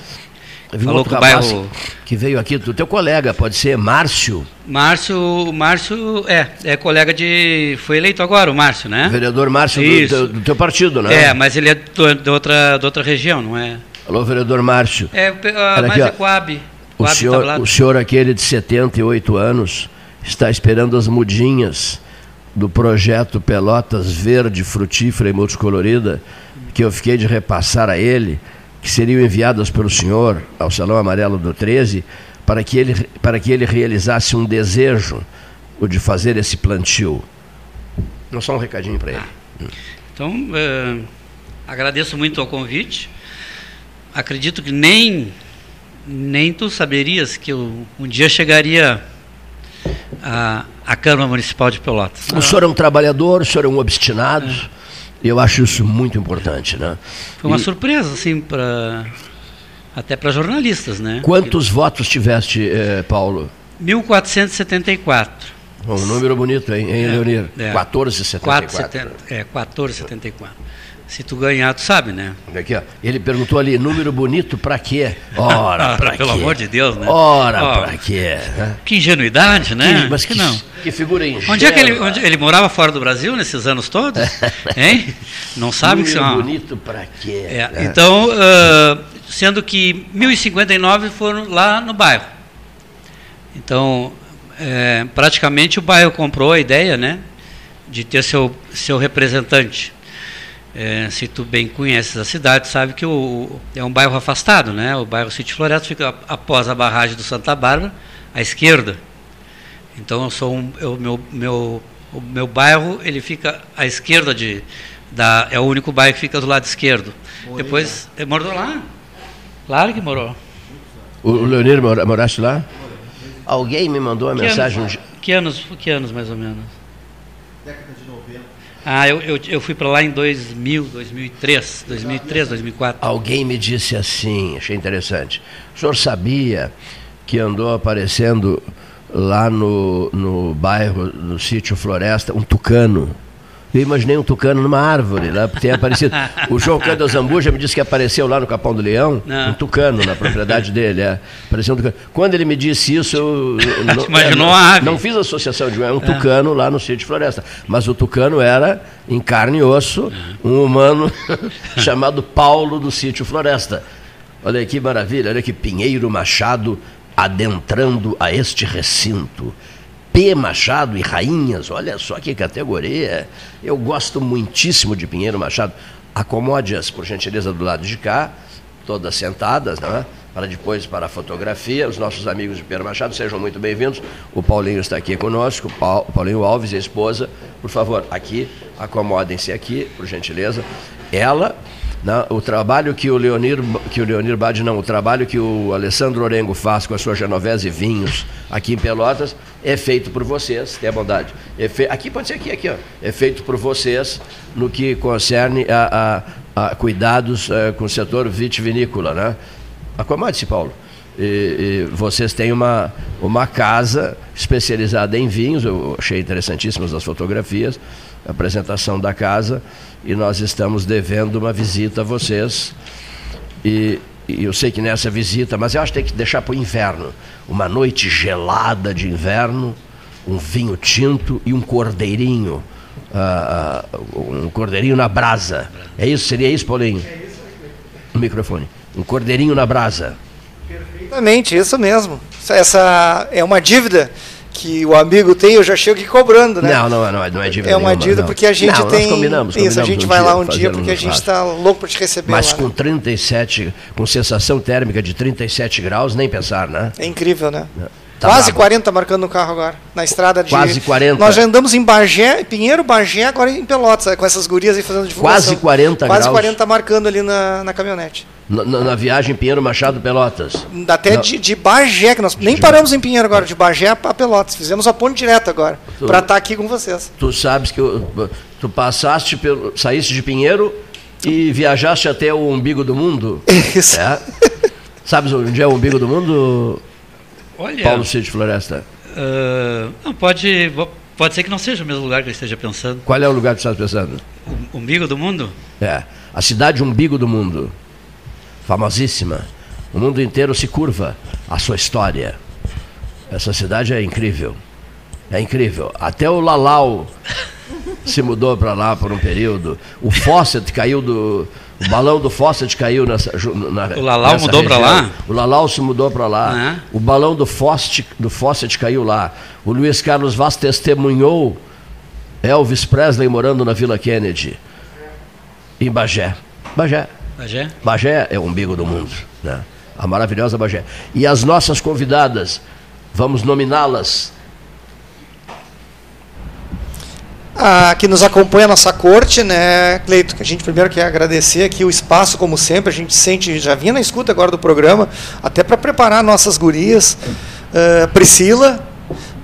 Falou que o bairro que veio aqui, do teu colega, pode ser Márcio. Márcio, Márcio é, é colega de, foi eleito agora o Márcio, né? O vereador Márcio do, do, teu partido, né? É, mas ele é de outra, de outra região, não é? Alô, vereador Márcio. É, uh, mais é Coab. O senhor, o senhor aquele de 78 anos está esperando as mudinhas do projeto Pelotas Verde, Frutífera e Multicolorida, que eu fiquei de repassar a ele que seriam enviadas pelo senhor ao Salão Amarelo do 13 para que ele, para que ele realizasse um desejo, o de fazer esse plantio. Não só um recadinho para ele. Então, é, agradeço muito o convite. Acredito que nem, nem tu saberias que eu um dia chegaria à, à Câmara Municipal de Pelotas. O senhor é um trabalhador, o senhor é um obstinado. É eu acho isso muito importante, né? Foi uma e... surpresa, assim, para até para jornalistas, né? Quantos votos tiveste, eh, Paulo? 1474. Um número bonito, hein, hein é, Leonir? É. 1474. É, 1474. Se tu ganhar, tu sabe, né? Aqui, ó. Ele perguntou ali, número bonito pra quê? Ora, pra Pelo quê? amor de Deus, né? Ora, oh, pra quê? Que ingenuidade, né? Que, mas que, não. Que figura ingênua. Onde é que ele, onde, ele morava fora do Brasil nesses anos todos? hein? Não sabe número que são... bonito pra quê? É, é. Então, uh, sendo que 1059 foram lá no bairro. Então, é, praticamente o bairro comprou a ideia, né? De ter seu, seu representante. É, se tu bem conheces a cidade, sabe que o, é um bairro afastado, né? O bairro Sítio Floresta fica após a barragem do Santa Bárbara, à esquerda. Então eu sou um, eu, meu, meu O meu bairro ele fica à esquerda de da é o único bairro que fica do lado esquerdo. Depois ele morou lá. Claro que morou. O, o Leonir mora, moraste lá? Alguém me mandou uma Que mensagem. anos, que anos, que anos mais ou menos? Década de 90. Ah, eu, eu, eu fui para lá em 2000, 2003, 2003, 2004. Alguém me disse assim, achei interessante. O senhor sabia que andou aparecendo lá no, no bairro, no sítio Floresta, um tucano? Eu imaginei um tucano numa árvore, lá tem aparecido. O João Cândido Zambuja me disse que apareceu lá no Capão do Leão, Não. um tucano na propriedade dele. É. Apareceu um tucano. Quando ele me disse isso, eu. eu não- Imaginou é, a ave. Não fiz associação de é um tucano lá no sítio Floresta. Mas o tucano era, em carne e osso, um humano chamado Paulo do sítio Floresta. Olha aí que maravilha, olha que Pinheiro Machado adentrando a este recinto. P. Machado e Rainhas, olha só que categoria. Eu gosto muitíssimo de Pinheiro Machado. Acomode-as, por gentileza, do lado de cá, todas sentadas, né? para depois para a fotografia. Os nossos amigos de Pinheiro Machado, sejam muito bem-vindos. O Paulinho está aqui conosco, o Pau- o Paulinho Alves e a esposa. Por favor, aqui, acomodem-se aqui, por gentileza. Ela, né, o trabalho que o Leonir, que o Leonir Bade não, o trabalho que o Alessandro Orengo faz com a sua Genovese Vinhos aqui em Pelotas é feito por vocês, tenha bondade. É fe- Aqui pode ser aqui, aqui, ó. É feito por vocês no que concerne a, a- a cuidados eh, com o setor vitivinícola, né? Acomode-se, Paulo. E, e vocês têm uma, uma casa especializada em vinhos, eu achei interessantíssimas as fotografias, a apresentação da casa, e nós estamos devendo uma visita a vocês. E, e eu sei que nessa visita, mas eu acho que tem que deixar para o inverno. Uma noite gelada de inverno, um vinho tinto e um cordeirinho. ah, um cordeirinho na brasa. É isso? Seria isso, Paulinho? O microfone. Um cordeirinho na brasa. Exatamente, isso mesmo. Essa é uma dívida que o amigo tem, eu já chego aqui cobrando, né? Não, não, não, é- não é dívida É uma dívida não. porque a gente Não, nós tem. combinamos, isso, a combinamos gente um vai lá dia um dia porque a um gente churrasco. está louco para te receber Mas lá, com né? 37, com sensação térmica de 37 graus, nem pensar, né? É incrível, né? Tá Quase brabo. 40 marcando no carro agora, na estrada de. Quase 40. Nós já andamos em Bagé, Pinheiro, Bagé, agora em Pelotas, com essas gurias aí fazendo divulgação. Quase 40 Quase graus. 40 marcando ali na, na caminhonete. Na, na- na viagem Pinheiro Machado Pelotas. Até Não. de, de Bagé, que nós nem paramos em Pinheiro agora, de Bagé a Pelotas. Fizemos a ponte direta agora, para estar aqui com vocês. Tu sabes que eu- tu passaste pelo. saíste de Pinheiro e viajaste até o umbigo do mundo. Isso. É? Sabes onde é o umbigo do mundo, Olha, Paulo Cid Floresta? ah, não, pode, pode ser que não seja o mesmo lugar que eu esteja pensando. Qual é o lugar que tu estás pensando? O umbigo do mundo? É, a cidade umbigo do mundo. Famosíssima. O mundo inteiro se curva à sua história. Essa cidade é incrível. É incrível. Até o Lalau se mudou para lá por um período. O Fawcett caiu do. O balão do Fawcett caiu nessa. Na, O Lalau mudou região. lá? O Lalau se mudou para lá. Ah. O balão do Fawcett, do Fawcett caiu lá. O Luiz Carlos Vaz testemunhou Elvis Presley morando na Vila Kennedy. Em Bagé. Bagé. Bagé? Bagé é o umbigo do mundo. Né? A maravilhosa Bagé. E as nossas convidadas, vamos nominá-las. Ah, que nos acompanha a nossa corte, né, Cleito? Que a gente primeiro quer agradecer aqui o espaço, como sempre, a gente sente, já vinha na escuta agora do programa, até para preparar nossas gurias. Ah, Priscila,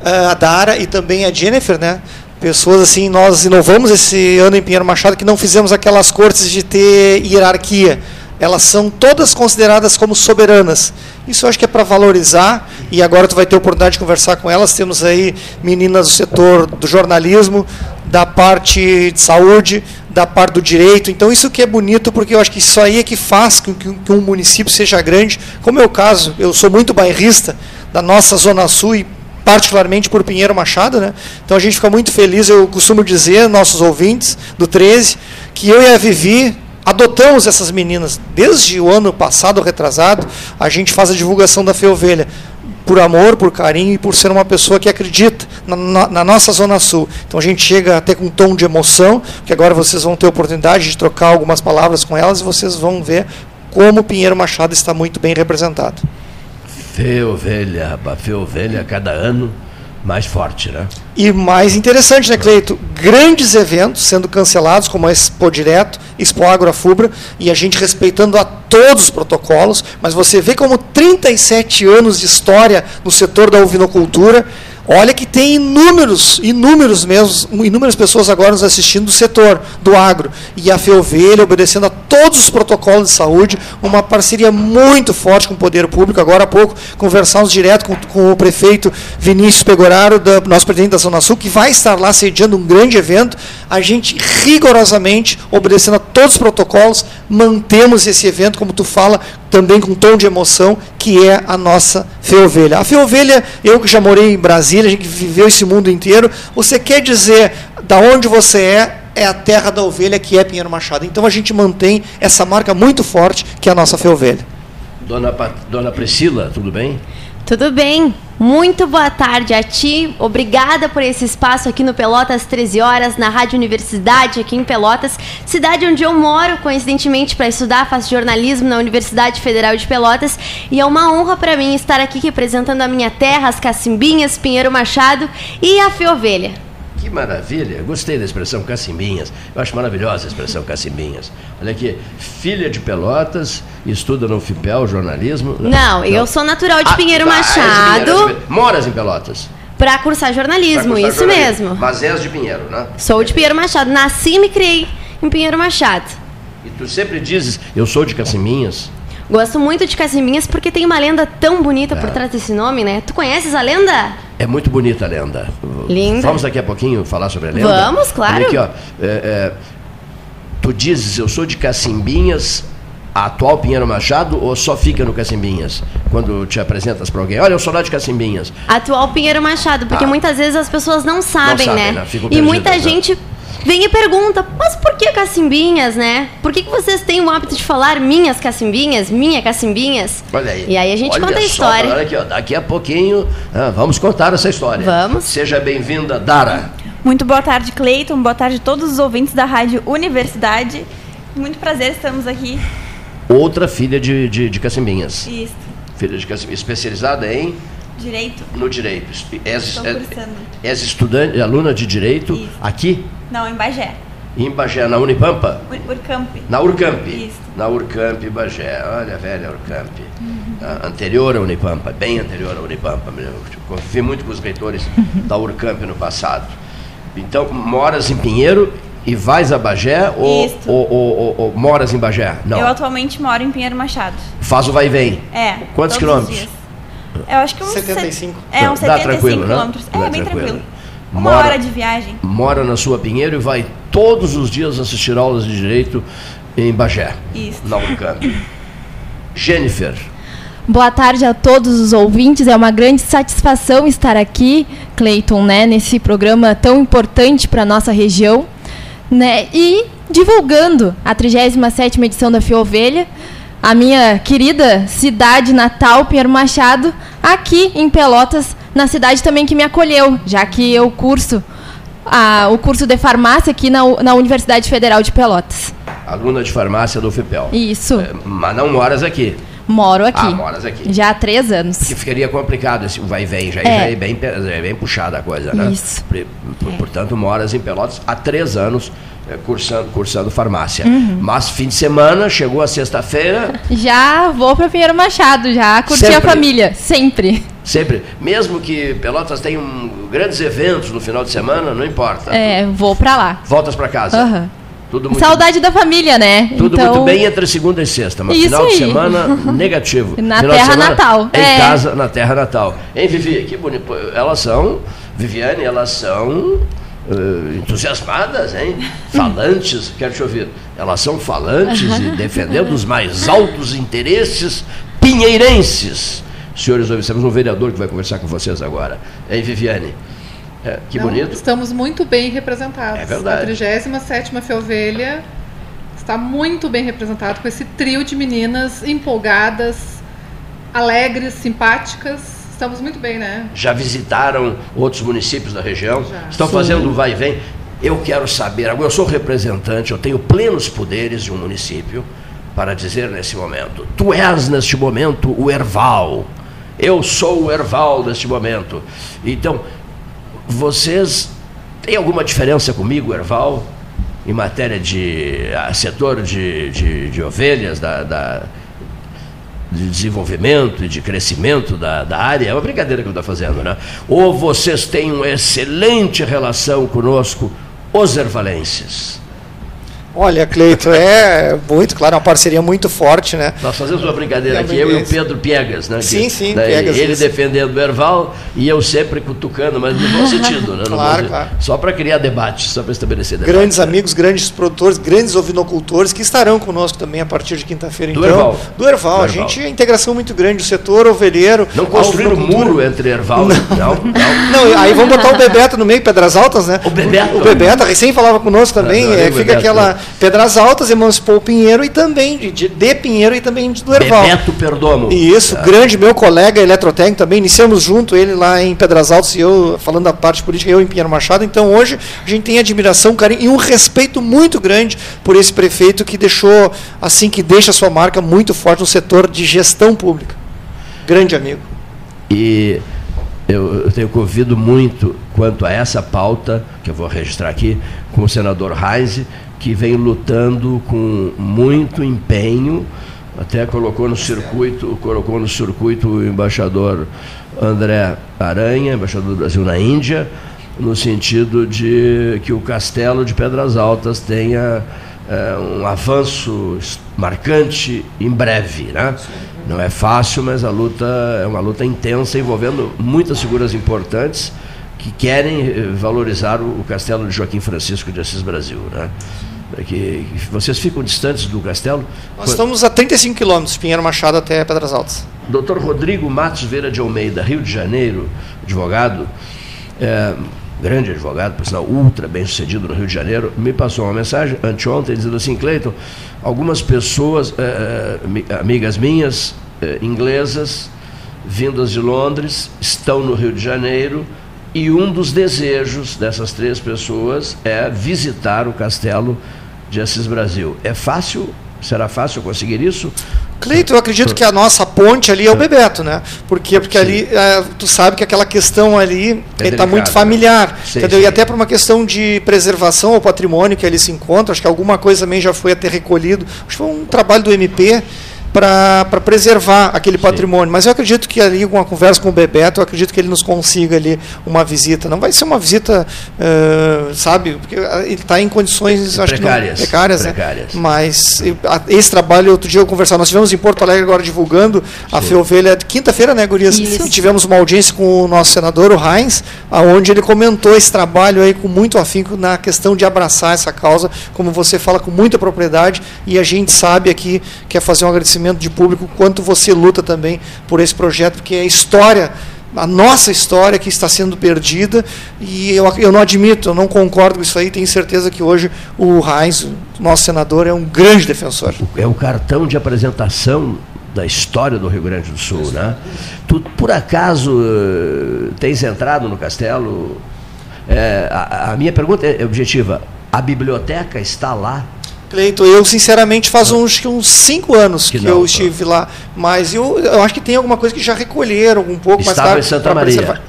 ah, a Dara e também a Jennifer, né? Pessoas assim, nós inovamos esse ano em Pinheiro Machado que não fizemos aquelas cortes de ter hierarquia. Elas são todas consideradas como soberanas. Isso eu acho que é para valorizar e agora tu vai ter a oportunidade de conversar com elas. Temos aí meninas do setor do jornalismo, da parte de saúde, da parte do direito. Então isso que é bonito, porque eu acho que isso aí é que faz com que, um município seja grande. Como é o caso, eu sou muito bairrista da nossa Zona Sul e particularmente por Pinheiro Machado, né? Então a gente fica muito feliz, eu costumo dizer, nossos ouvintes do 13, que eu e a Vivi adotamos essas meninas. Desde o ano passado, retrasado, a gente faz a divulgação da Feovelha por amor, por carinho e por ser uma pessoa que acredita na, na- na nossa Zona Sul. Então a gente chega até com um tom de emoção, que agora vocês vão ter oportunidade de trocar algumas palavras com elas e vocês vão ver como Pinheiro Machado está muito bem representado. Fê ovelha, rapaz, Fê ovelha, cada ano mais forte, né? E mais interessante, né, Cleito? Grandes eventos sendo cancelados, como a Expo Direto, Expo Agro Fubra, e a gente respeitando a todos os protocolos, mas você vê como 37 anos de história no setor da ovinocultura, Olha que tem inúmeros, inúmeros mesmo, inúmeras pessoas agora nos assistindo do setor, do agro. E a Feovelha, obedecendo a todos os protocolos de saúde, uma parceria muito forte com o poder público. Agora há pouco conversamos direto com, com o prefeito Vinícius Pegoraro, da, nosso presidente da Zona Sul, que vai estar lá sediando um grande evento. A gente rigorosamente, obedecendo a todos os protocolos, mantemos esse evento, como tu fala, também com um tom de emoção, que é a nossa Feovelha. A Feovelha, eu que já morei em Brasília, a gente viveu esse mundo inteiro, você quer dizer da onde você é, é a terra da ovelha, que é Pinheiro Machado. Então a gente mantém essa marca muito forte, que é a nossa Feovelha. Dona, Dona Priscila, tudo bem? Tudo bem. Muito boa tarde a ti. Obrigada por esse espaço aqui no Pelotas 13 horas, na Rádio Universidade, aqui em Pelotas, cidade onde eu moro, coincidentemente, para estudar, faço jornalismo na Universidade Federal de Pelotas. E é uma honra para mim estar aqui representando a minha terra, as Cacimbinhas, Pinheiro Machado e a Feovelha. Que maravilha, gostei da expressão cacimbinhas. Eu acho maravilhosa a expressão cacimbinhas. Olha aqui, filha de Pelotas, estuda no FIPEL, jornalismo. Não, não. eu sou natural de ah, Pinheiro tá, Machado. Pinheiro, moras em Pelotas. Para cursar jornalismo, pra cursar isso jornalismo. mesmo. Mas és de Pinheiro, né? Sou de Pinheiro Machado. Nasci e me criei em Pinheiro Machado. E tu sempre dizes, eu sou de Cacimbinhas. Gosto muito de Casimbinhas porque tem uma lenda tão bonita é. por trás desse nome, né? Tu conheces a lenda? É muito bonita a lenda. Linda. Vamos daqui a pouquinho falar sobre a lenda? Vamos, claro. Olha aqui, ó. É, é, tu dizes, eu sou de Cacimbinhas, a atual Pinheiro Machado, ou só fica no Cacimbinhas? Quando te apresentas para alguém, olha, eu sou lá de Cacimbinhas. Atual Pinheiro Machado, porque ah. muitas vezes as pessoas não sabem, não sabem né? né? E muita né? gente vem e pergunta, mas por que cacimbinhas, né? Por que, que vocês têm o hábito de falar minhas cacimbinhas, minha cacimbinhas? Olha aí. E aí a gente olha conta a história. Só, olha aqui, ó, daqui a pouquinho ah, vamos contar essa história. Vamos. Seja bem-vinda, Dara. Muito boa tarde, Cleiton. Boa tarde a todos os ouvintes da Rádio Universidade. Muito prazer, estamos aqui. Outra filha de, de, de cacimbinhas. Isso. Filha de cacimbinhas, especializada em... Direito. No direito. És, Estou cursando. És estudante, aluna de direito Isso. aqui? Não, em Bagé. Em Bagé, na Unipampa? Urcamp. Na Urcamp. Isso. Na Urcamp, Bagé. Olha, velha Urcamp. Uhum. Anterior à Unipampa, bem anterior à Unipampa. Eu convivi muito com os reitores da Urcamp no passado. Então, moras em Pinheiro e vais a Bagé ou, ou, ou, ou, moras em Bagé? Não. Eu atualmente moro em Pinheiro Machado. Faz o vai e vem? É. Quantos quilômetros? Eu acho que uns 75. É, uns 75 Dá tranquilo, quilômetros. Né? É, bem tranquilo. tranquilo. Uma mora, hora de viagem. Mora na sua Pinheiro e vai todos os dias assistir aulas de direito em Bagé. Isso. Na Unicamp. Jennifer. Boa tarde a todos os ouvintes. É uma grande satisfação estar aqui, Cleiton, né, nesse programa tão importante para a nossa região, né, e divulgando a 37ª edição da Fiovelha, a minha querida cidade natal, Pinheiro Machado, aqui em Pelotas, na cidade também que me acolheu, já que eu curso a, o curso de farmácia aqui na, na Universidade Federal de Pelotas. Aluna de farmácia do FIPEL. Isso. É, mas não moras aqui. Moro aqui. Ah, moras aqui. Já há três anos. Que ficaria complicado esse vai e vem, já é, já é bem, é bem puxada a coisa, né? Isso. É. Portanto, moras em Pelotas há três anos é, cursando, cursando farmácia. Uhum. Mas fim de semana, chegou a sexta-feira. Já vou para Pinheiro Machado, já curti Sempre. a família, sempre. Sempre. Mesmo que Pelotas tenha um, grandes eventos no final de semana, não importa. É, vou para lá. Voltas para casa. Uhum. Tudo Saudade da família, né? Tudo então... muito bem entre segunda e sexta, mas Isso final aí. de semana negativo. Na final terra natal. Em é. casa, na terra natal. Hein, Vivi? Que bonito. Elas são, Viviane, elas são uh, entusiasmadas, hein? Falantes, quero te ouvir. Elas são falantes e defendendo os mais altos interesses pinheirenses. Senhores, temos um vereador que vai conversar com vocês agora. Hein, Viviane? É, que Não, bonito. Estamos muito bem representados. É verdade. A 37 Feovelha está muito bem representado com esse trio de meninas empolgadas, alegres, simpáticas Estamos muito bem, né? Já visitaram outros municípios da região? Já. Estão Sim. fazendo um vai e vem? Eu quero saber, agora eu sou representante, eu tenho plenos poderes de um município para dizer nesse momento: tu és neste momento o Erval. Eu sou o Erval neste momento. Então, vocês têm alguma diferença comigo, Erval, em matéria de setor de, de, de ovelhas, da, da, de desenvolvimento e de crescimento da, da área? É uma brincadeira que eu estou fazendo, né? Ou vocês têm uma excelente relação conosco, os ervalenses? Olha, Cleito, é muito, claro, uma parceria muito forte, né? Nós fazemos uma brincadeira aqui, eu e o Pedro Piegas, né? Sim, que, sim, daí, Piegas. Ele isso. defendendo o Erval e eu sempre cutucando, mas no bom sentido, né? Claro, claro. Só para criar debate, só para estabelecer debate. Grandes amigos, grandes produtores, grandes ovinocultores que estarão conosco também a partir de quinta-feira. Do então, Erval. Do Erval. Do A gente, a integração muito grande, o setor ovelheiro. Não construir um muro entre Erval e não, não. Não, aí vamos botar o Bebeto no meio, Pedras Altas, né? O Bebeto. O Bebeto, recém falava conosco também, Não, não, é, fica Bebeto, aquela né? Pedras Altas, emancipou o Pinheiro e também de, de, de Pinheiro e também do Erval. Bebeto Perdomo. Isso, É. grande meu colega eletrotécnico também, iniciamos junto, ele lá em Pedras Altas e eu falando da parte política, eu em Pinheiro Machado. Então hoje a gente tem admiração, carinho e um respeito muito grande por esse prefeito que deixou, assim, que deixa sua marca muito forte no setor de gestão pública. Grande amigo. E eu, eu tenho convido muito quanto a essa pauta, que eu vou registrar aqui, com o senador Heinz, que vem lutando com muito empenho, até colocou no circuito, colocou no circuito o embaixador André Aranha, embaixador do Brasil na Índia, no sentido de que o castelo de Pedras Altas tenha eh, um avanço marcante em breve, né? Não é fácil, mas a luta é uma luta intensa envolvendo muitas figuras importantes que querem eh, valorizar o castelo de Joaquim Francisco de Assis Brasil, né? É Que, vocês ficam distantes do castelo? Nós estamos a 35 quilômetros, Pinheiro Machado até Pedras Altas. Dr. Rodrigo Matos Veira de Almeida, Rio de Janeiro, advogado, é, grande advogado, por sinal, ultra bem sucedido no Rio de Janeiro, me passou uma mensagem anteontem dizendo assim, Cleiton, algumas pessoas, é, é, mi- amigas minhas, é, inglesas, vindas de Londres, estão no Rio de Janeiro e um dos desejos dessas três pessoas é visitar o castelo de Assis Brasil. É fácil? Será fácil conseguir isso? Cleito, eu acredito que a nossa ponte ali é o Bebeto, né? Por quê? Porque Sim. ali, é, tu sabe que aquela questão ali É está muito né? familiar, Sim, entendeu? sim. E até por uma questão de preservação ao patrimônio que ali se encontra, acho que alguma coisa também já foi até recolhido. Acho que foi um trabalho do MP para preservar aquele patrimônio. Mas eu acredito que ali, com uma conversa com o Bebeto, eu acredito que ele nos consiga ali uma visita. Não vai ser uma visita, eh, sabe? Porque ah, ele está em condições, acho que não- Precárias. precárias, né? Precárias. Mas esse trabalho, outro dia eu conversar, nós tivemos em Porto Alegre agora divulgando a Feovelha, quinta-feira, né, Gurias? Isso. E tivemos uma audiência com o nosso senador, o Heinz, aonde ele comentou esse trabalho aí com muito afinco na questão de abraçar essa causa, como você fala com muita propriedade, e a gente sabe aqui, quer fazer um agradecimento de público, quanto você luta também por esse projeto, porque é a história a nossa história que está sendo perdida e eu, eu não admito, eu não concordo com isso aí, tenho certeza que hoje o o nosso senador, é um grande defensor. é o cartão de apresentação da história do Rio Grande do Sul, né? Tu, por acaso, eh, tens entrado no castelo? Eh, a, a minha pergunta é objetiva. A biblioteca está lá? Cleito, eu sinceramente faz uns, uns cinco anos Que que, não, eu tá. estive lá, mas eu, eu acho que tem alguma coisa que já recolheram um pouco mais Estava tarde em Santa Maria. preservar.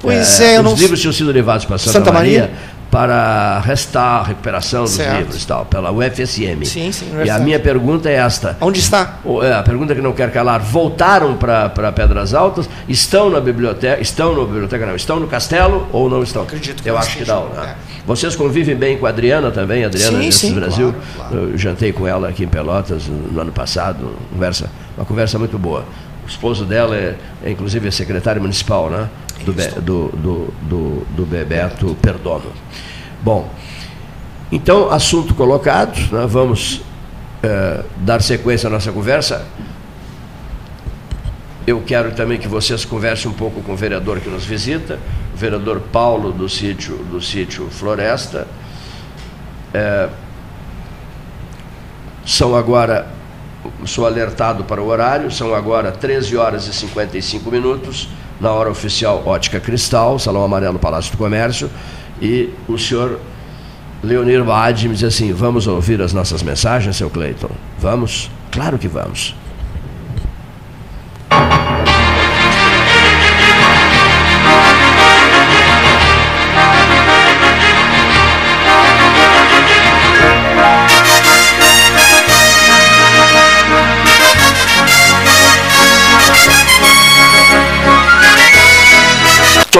Pois Eh, é, eu os não livros tinham sido levados para Santa, Santa Maria, Maria? Para restar a recuperação dos Certo. livros, e tal, pela UFSM. Sim, sim, E a minha pergunta é esta. Onde está? É, A pergunta que não quer calar, voltaram para Pedras Altas, estão na biblioteca, estão na biblioteca não, estão no castelo ou não estão? Acredito que Eu acho que não, né? é. Vocês convivem bem com a Adriana também, a Adriana Sim, sim, Brasil. claro, claro. Eu jantei com ela aqui em Pelotas no ano passado, conversa, uma conversa muito boa. O esposo dela é, é inclusive é secretário municipal, né? Do, Be- do, do, do, do Bebeto Perdomo. Bom, então, assunto colocado, né? vamos eh, dar sequência à nossa conversa. Eu quero também que vocês conversem um pouco com o vereador que nos visita, o vereador Paulo do sítio, do sítio Floresta. É, são agora, sou alertado para o horário, são agora 13 horas e 55 minutos, na hora oficial Ótica Cristal, Salão Amarelo Palácio do Comércio, e o senhor Leonir Baade me diz assim: vamos ouvir as nossas mensagens, seu Cleiton? Vamos? Claro que vamos.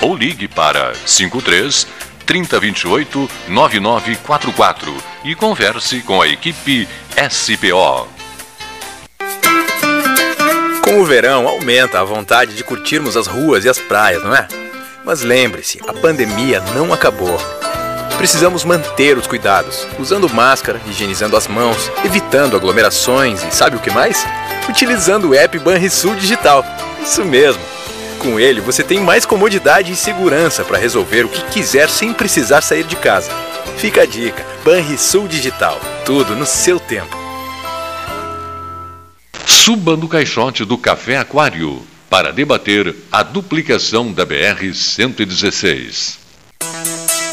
ou ligue para 53 3028 9944 e converse com a equipe SPO. Com o verão aumenta a vontade de curtirmos as ruas e as praias, não é? Mas lembre-se, a pandemia não acabou. Precisamos manter os cuidados, usando máscara, higienizando as mãos, evitando aglomerações e sabe o que mais? Utilizando o app Banrisul Digital. Isso mesmo com ele, você tem mais comodidade e segurança para resolver o que quiser sem precisar sair de casa. Fica a dica: Banrisul Digital. Tudo no seu tempo. Suba no caixote do Café Aquário para debater a duplicação da BR-116.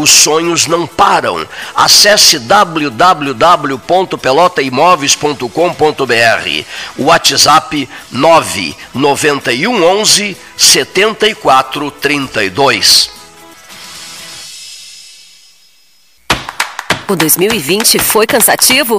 os sonhos não param. Acesse www.pelotaimóveis.com.br. WhatsApp 991 11 7432. O 2020 foi cansativo?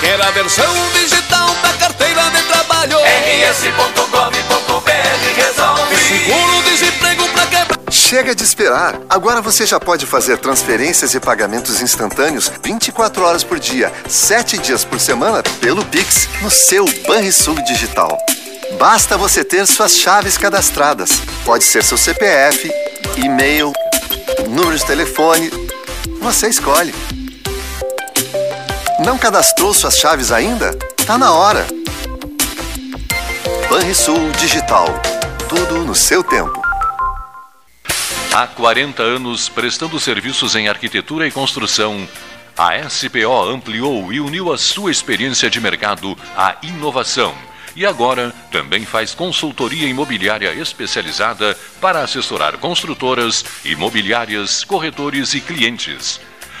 Quer a versão digital da carteira de trabalho? rs.gov.br resolve. Seguro-desemprego pra quebrar. Chega de esperar! Agora você já pode fazer transferências e pagamentos instantâneos 24 horas por dia, 7 dias por semana, pelo Pix, no seu Banrisul Digital. Basta você ter suas chaves cadastradas. Pode ser seu CPF, e-mail, número de telefone. Você escolhe. Não cadastrou suas chaves ainda? Tá na hora. Banrisul Digital. Tudo no seu tempo. Há 40 anos prestando serviços em arquitetura e construção, a SPO ampliou e uniu a sua experiência de mercado à inovação. E agora também faz consultoria imobiliária especializada para assessorar construtoras, imobiliárias, corretores e clientes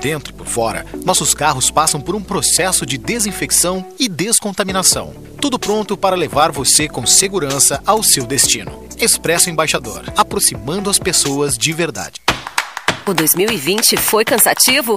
Dentro e por fora, nossos carros passam por um processo de desinfecção e descontaminação. Tudo pronto para levar você com segurança ao seu destino. Expresso Embaixador, aproximando as pessoas de verdade. O 2020 foi cansativo?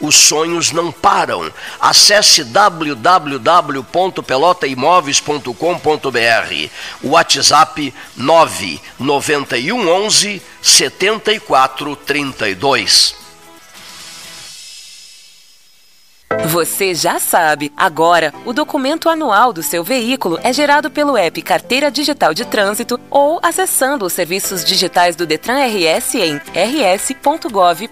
os sonhos não param. Acesse www.pelotaimóveis.com.br. WhatsApp 991 11 7432. Você já sabe, agora o documento anual do seu veículo é gerado pelo app Carteira Digital de Trânsito ou acessando os serviços digitais do Detran RS em rs.gov.br.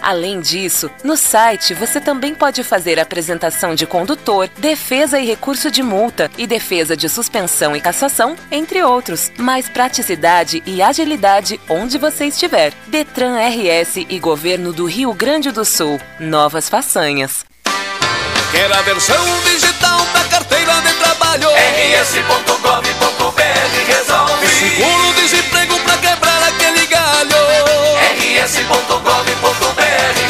Além disso, no site você também pode fazer apresentação de condutor, defesa e recurso de multa e defesa de suspensão e cassação, entre outros. Mais praticidade e agilidade onde você estiver. Detran RS e Governo do Rio Grande do Sul. Novas façanhas. Quer a versão digital da carteira de trabalho? rs.gov.br resolve. Seguro-desemprego pra quebrar aquele galho. rs.gov.br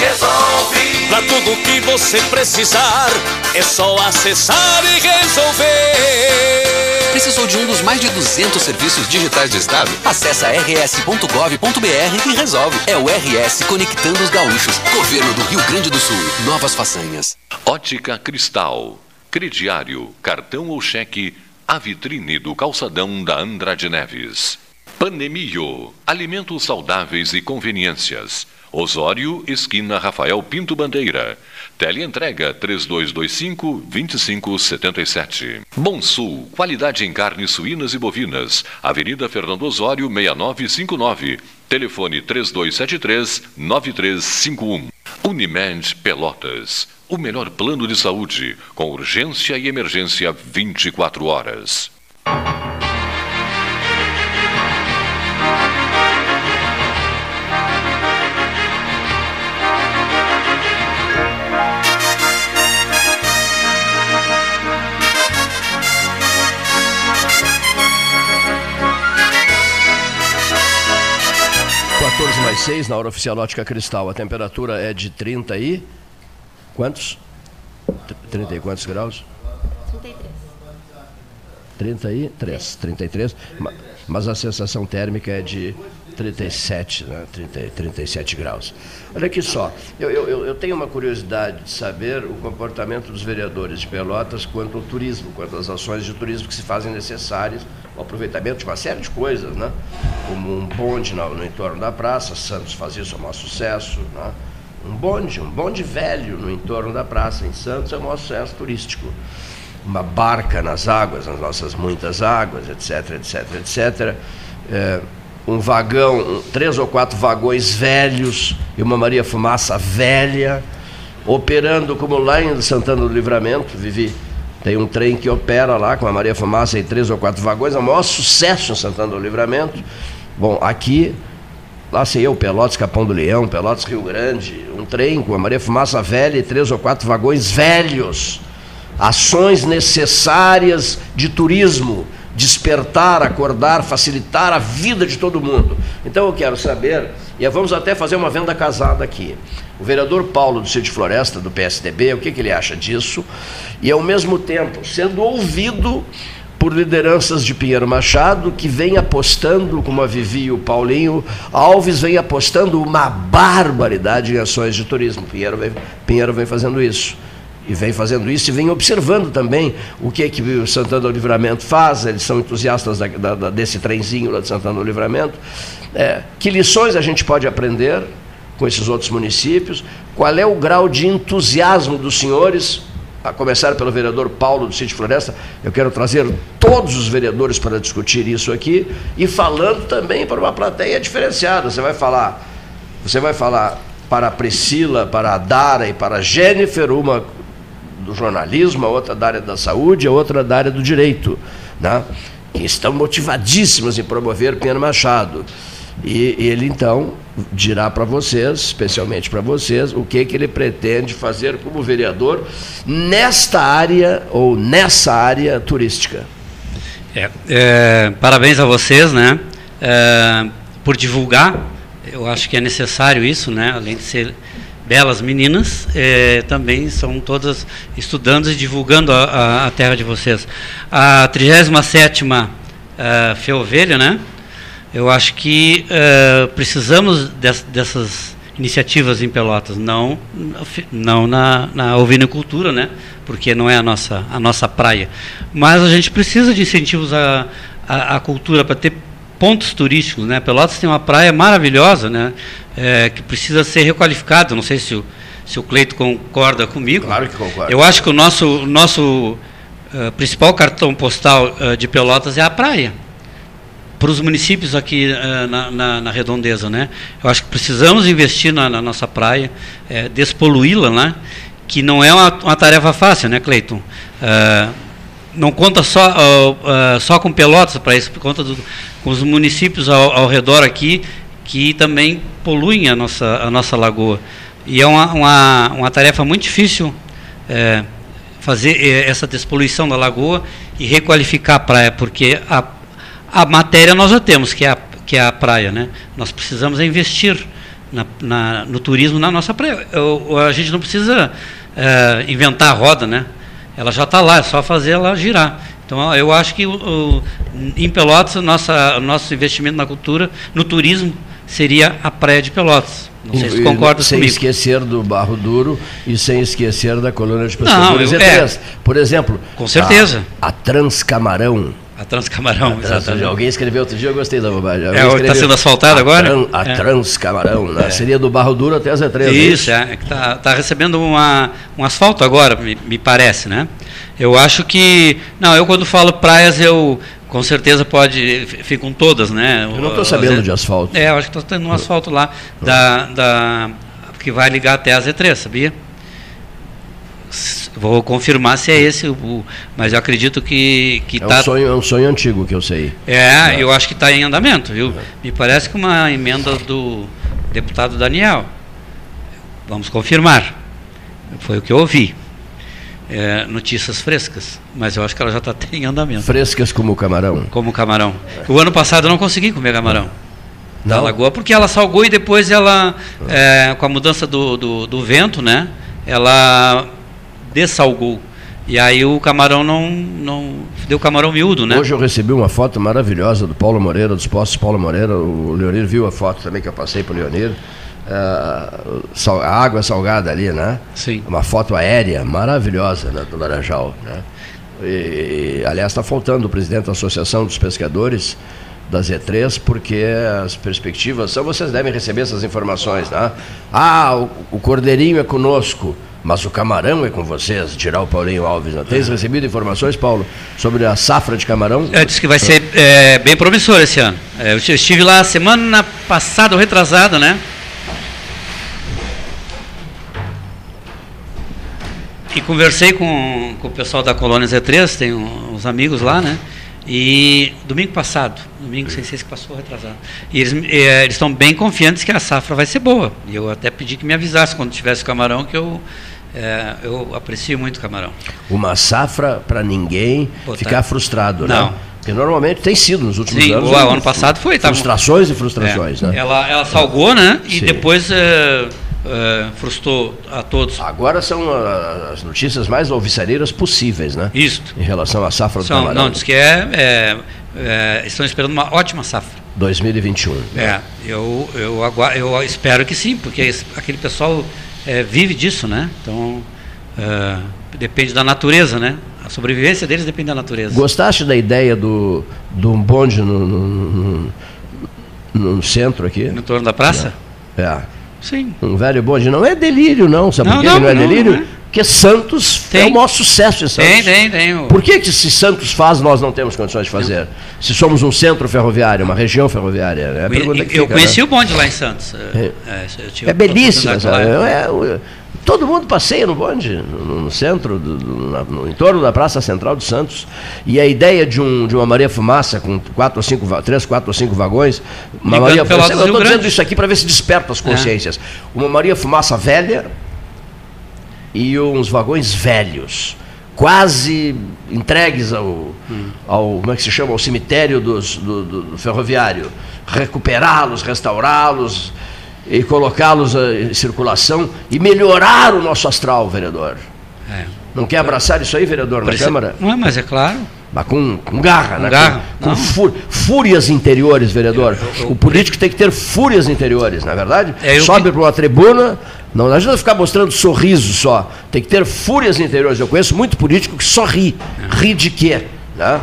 resolve. Pra tudo que você precisar, é só acessar e resolver. Precisou de um dos mais de 200 serviços digitais do Estado? Acesse rs.gov.br e resolve. É o RS Conectando os Gaúchos. Governo do Rio Grande do Sul. Novas façanhas. Ótica Cristal. Crediário, cartão ou cheque, a vitrine do calçadão da Andrade Neves. Panemio. Alimentos saudáveis e conveniências. Osório, esquina Rafael Pinto Bandeira. Teleentrega 3225-2577. Bom Sul, qualidade em carnes suínas e bovinas. Avenida Fernando Osório, 6959. Telefone 3273-9351. Unimed Pelotas. O melhor plano de saúde, com urgência e emergência 24 horas. 14 mais 6 na hora oficial ótica cristal. A temperatura é de 30 e. Quantos? 30 e quantos graus? 33. 33, 33, mas a sensação térmica é de 37, né? 30, 37 graus. Olha aqui só, eu, eu, eu, tenho uma curiosidade de saber o comportamento dos vereadores de Pelotas quanto ao turismo, quanto às ações de turismo que se fazem necessárias, o aproveitamento de uma série de coisas, né? como um bonde no, no entorno da praça, Santos faz isso, é um maior sucesso, né? um bonde, um bonde velho no entorno da praça em Santos é um maior sucesso turístico uma barca nas águas, nas nossas muitas águas, etc, etc, etc. É, um vagão, três ou quatro vagões velhos e uma Maria Fumaça velha, operando como lá em Santana do Livramento, Vivi. Tem um trem que opera lá com a Maria Fumaça e três ou quatro vagões, é o maior sucesso em Santana do Livramento. Bom, aqui, lá sei eu, Pelotas, Capão do Leão, Pelotas, Rio Grande, um trem com a Maria Fumaça velha e três ou quatro vagões velhos ações necessárias de turismo, despertar, acordar, facilitar a vida de todo mundo. Então eu quero saber, e vamos até fazer uma venda casada aqui. O vereador Paulo do Sítio Floresta, do PSDB, o que, que ele acha disso? E ao mesmo tempo sendo ouvido por lideranças de Pinheiro Machado, que vem apostando, como a Vivi e o Paulinho Alves, vem apostando uma barbaridade em ações de turismo. Pinheiro vem, Pinheiro vem fazendo isso e vem fazendo isso e vem observando também o que, que o Santana do Livramento faz, eles são entusiastas da, da, desse trenzinho lá de Santana do Livramento. É, que lições a gente pode aprender com esses outros municípios? Qual é o grau de entusiasmo dos senhores? A começar pelo vereador Paulo do Sítio Floresta, eu quero trazer todos os vereadores para discutir isso aqui e falando também para uma plateia diferenciada. Você vai falar, você vai falar para a Priscila, para a Dara e para a Jennifer, uma do jornalismo, a outra da área da saúde, a outra da área do direito, né? que estão motivadíssimas em promover Pinheiro Machado. E ele então dirá para vocês, especialmente para vocês, o que, que ele pretende fazer como vereador nesta área ou nessa área turística. É, é, parabéns a vocês, né? É, por divulgar. Eu acho que é necessário isso, né? Além de ser belas meninas, é, também são todas estudando e divulgando a, a, a terra de vocês. A 37 uh, Feovelha, né? Eu acho que uh, precisamos des, dessas iniciativas em Pelotas, não, não na, na ovinicultura, né? Porque não é a nossa, a nossa praia. Mas a gente precisa de incentivos à, à, à cultura para ter pontos turísticos, né? Pelotas tem uma praia maravilhosa, né? É, que precisa ser requalificada. Não sei se o, se o Cleito concorda comigo. Claro que concorda. Eu acho que o nosso, nosso uh, principal cartão postal uh, de Pelotas é a praia. Para os municípios aqui uh, na, na, na, redondeza, né? Eu acho que precisamos investir na, na nossa praia, despoluí-la, né? Que não é uma, uma tarefa fácil, né, Cleiton? não conta só, uh, uh, só com Pelotas para isso, conta do, com os municípios ao, ao, redor aqui que também poluem a nossa, a nossa lagoa. E é uma, uma, uma tarefa muito difícil é, fazer é, essa despoluição da lagoa e requalificar a praia, porque a, a matéria nós já temos, que é a, que é a praia. Né? Nós precisamos investir na, na, no turismo na nossa praia. A gente não precisa é, inventar a roda, né? ela já está lá, é só fazer ela girar. Então, eu acho que o, em Pelotas, o nossa, nosso investimento na cultura, no turismo, seria a praia de Pelotas. Não sei se concorda sem comigo. Sem esquecer do Barro Duro e sem esquecer da colônia de pescadores. Não, eu, é, Por exemplo, com certeza. A, a Transcamarão a Transcamarão, a exatamente. Alguém escreveu outro dia, eu gostei da bobagem. É, está sendo asfaltado agora? Tran, a é. Transcamarão, né? É. Seria do Barro Duro até a Z3. É isso, é, está tá recebendo uma, um asfalto agora, me, me, parece, né? Eu acho que. Não, eu quando falo praias, eu. Com certeza pode. Ficam todas, né? Eu não estou sabendo de asfalto. É, eu acho que está tendo um asfalto lá, da, da, que vai ligar até a Z3, sabia? Vou confirmar se é esse o. Mas eu acredito que. que é, tá... um sonho, é um sonho antigo que eu sei. É, é. eu acho que está em andamento, viu? É. Me parece que uma emenda do deputado Daniel. Vamos confirmar. Foi o que eu ouvi. É, notícias frescas, mas eu acho que ela já está em andamento. Frescas como o camarão? Como o camarão. O ano passado eu não consegui comer camarão. Não. Da lagoa, porque ela salgou e depois ela, é, com a mudança do, do, do vento, né? Ela dessalgou. E aí o camarão não, não deu camarão miúdo, né? Hoje eu recebi uma foto maravilhosa do Paulo Moreira, dos postos Paulo Moreira. O Leonir viu a foto também que eu passei para o Leonir. Uh, sal, a água salgada ali, né? Sim. Uma foto aérea maravilhosa né, do Laranjal. Né? E, aliás, está faltando o presidente da Associação dos Pescadores da Z3, porque as perspectivas são, vocês devem receber essas informações, né? Ah, o, o Cordeirinho é conosco, mas o camarão é com vocês, tirar o Paulinho Alves. Né? Tens recebido informações, Paulo, sobre a safra de camarão? É, disse que vai ser é, bem promissor esse ano. É, eu estive lá semana passada, ou retrasada, né? E conversei com, com o pessoal da Colônia Z3, tem uns amigos lá, né? E domingo passado, domingo sem ser que passou retrasado. E eles é, eles estão bem confiantes que a safra vai ser boa. E eu até pedi que me avisasse quando tivesse camarão, que eu é, eu aprecio muito camarão. Uma safra para ninguém Botar. ficar frustrado, Não. né? Porque normalmente tem sido nos últimos Sim, anos. O ano passado foi. Frustrações tava... e frustrações, é. né? Ela, ela salgou, né? E Sim. depois é, é, frustrou a todos. Agora são uh, as notícias mais alvissareiras possíveis, né? Isso. Em relação à safra são, do camarão. Não, diz que é, é, é, estão esperando uma ótima safra. 2021. É, eu, eu, eu espero que sim, porque aquele pessoal é, vive disso, né? Então, é, depende da natureza, né? A sobrevivência deles depende da natureza. Gostaste da ideia do, do bonde no, no, no, no centro aqui? No torno da praça? É. Sim. Um velho bonde. Não é delírio, não. Sabe não, por que não, não é não, delírio? Não é. Porque Santos tem. é o maior sucesso de Santos. Tem, tem, tem. Por que, que se Santos faz, nós não temos condições de fazer? Se somos um centro ferroviário, uma região ferroviária. É a eu, que eu fica, conheci né? o bonde lá em Santos. É, é, é belíssimo. É, todo mundo passeia no bonde, no, no centro, do, do, no entorno da Praça Central de Santos. E a ideia de, um, de uma Maria Fumaça com quatro ou cinco, três, quatro ou cinco vagões. Uma Ligando Maria Fumaça. Eu estou dizendo isso aqui para ver se desperta as consciências. Uma Maria Fumaça velha e uns vagões velhos, quase entregues ao, ao como é que se chama, ao cemitério dos, do, do- do ferroviário, recuperá-los, restaurá-los e colocá-los eh, em circulação e melhorar o nosso astral, vereador. É. Não quer abraçar isso aí, vereador, na Parece- Câmara? Não é, mas é claro. Mas com, com garra, Com né? garra, Com, com fú- fúrias interiores, vereador. O político tem que ter fúrias interiores, não é verdade? É, eu Sobe para uma tribuna, não adianta ficar mostrando sorriso só. Tem que ter fúrias interiores. Eu conheço muito político que só ri. Ri de quê? Né?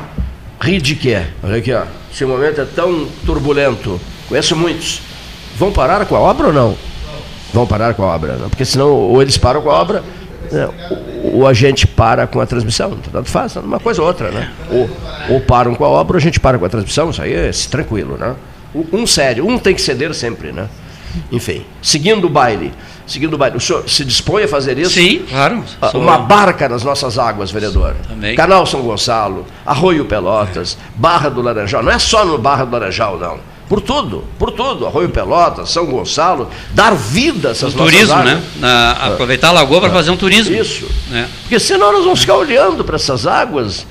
Ri de quê? Olha aqui, ó. Esse momento é tão turbulento. Conheço muitos. Vão parar com a obra ou não? Vão parar com a obra, né? porque senão ou eles param com a obra, né? ou, ou a gente para com a transmissão. Tanto faz, uma coisa ou outra, né? Ou, ou param com a obra ou a gente para com a transmissão, isso aí é tranquilo, né? Um sério, um tem que ceder sempre, né? Enfim, seguindo o baile, seguindo o baile. O senhor se dispõe a fazer isso? Sim, claro. Ah, Sou- Uma barca nas nossas águas, vereador. Também. Canal São Gonçalo, Arroio Pelotas, Barra do Laranjal. Não é só no Barra do Laranjal, não. Por tudo, por tudo. Arroio Pelotas, São Gonçalo. Dar vida a essas Um turismo, águas. né? Na- aproveitar a lagoa para fazer um turismo. Isso. Né? Porque senão nós vamos ficar olhando para essas águas,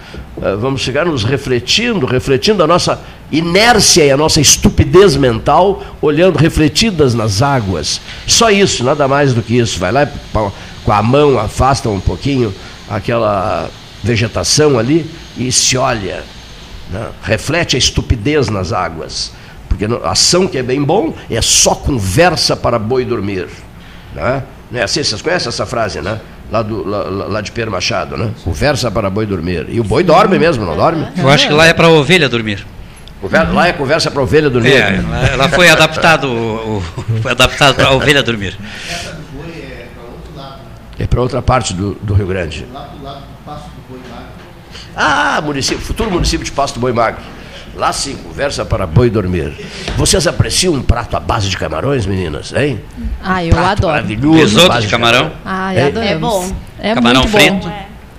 vamos ficar nos refletindo, refletindo a nossa inércia e a nossa estupidez mental, olhando refletidas nas águas. Só isso, nada mais do que isso. Vai lá com a mão afasta um pouquinho aquela vegetação ali e se olha. né? Reflete a estupidez nas águas. Porque no- ação que é bem bom é só conversa para boi dormir. Né? Não é assim? Vocês conhecem essa frase, né? Lá, do, lá, lá- de Pedro Machado, né? Conversa para boi dormir. E o boi dorme mesmo, não dorme? Eu acho que lá é para a ovelha dormir. Conver- Lá é conversa para ovelha dormir. É, lá, lá foi adaptado, o- o- foi adaptado para a ovelha dormir. É para outra parte do, do Rio Grande. Lá do lado do Passo do Boi Magro. Ah, município, futuro município de Pasto do Boi Magro. Lá sim, conversa para boi dormir. Vocês apreciam um prato à base de camarões, meninas, hein? Ah, eu Prato adoro. Maravilhoso. à Risoto base de camarão? Ah, É. adoramos. É bom. É Camarão muito bom. frito.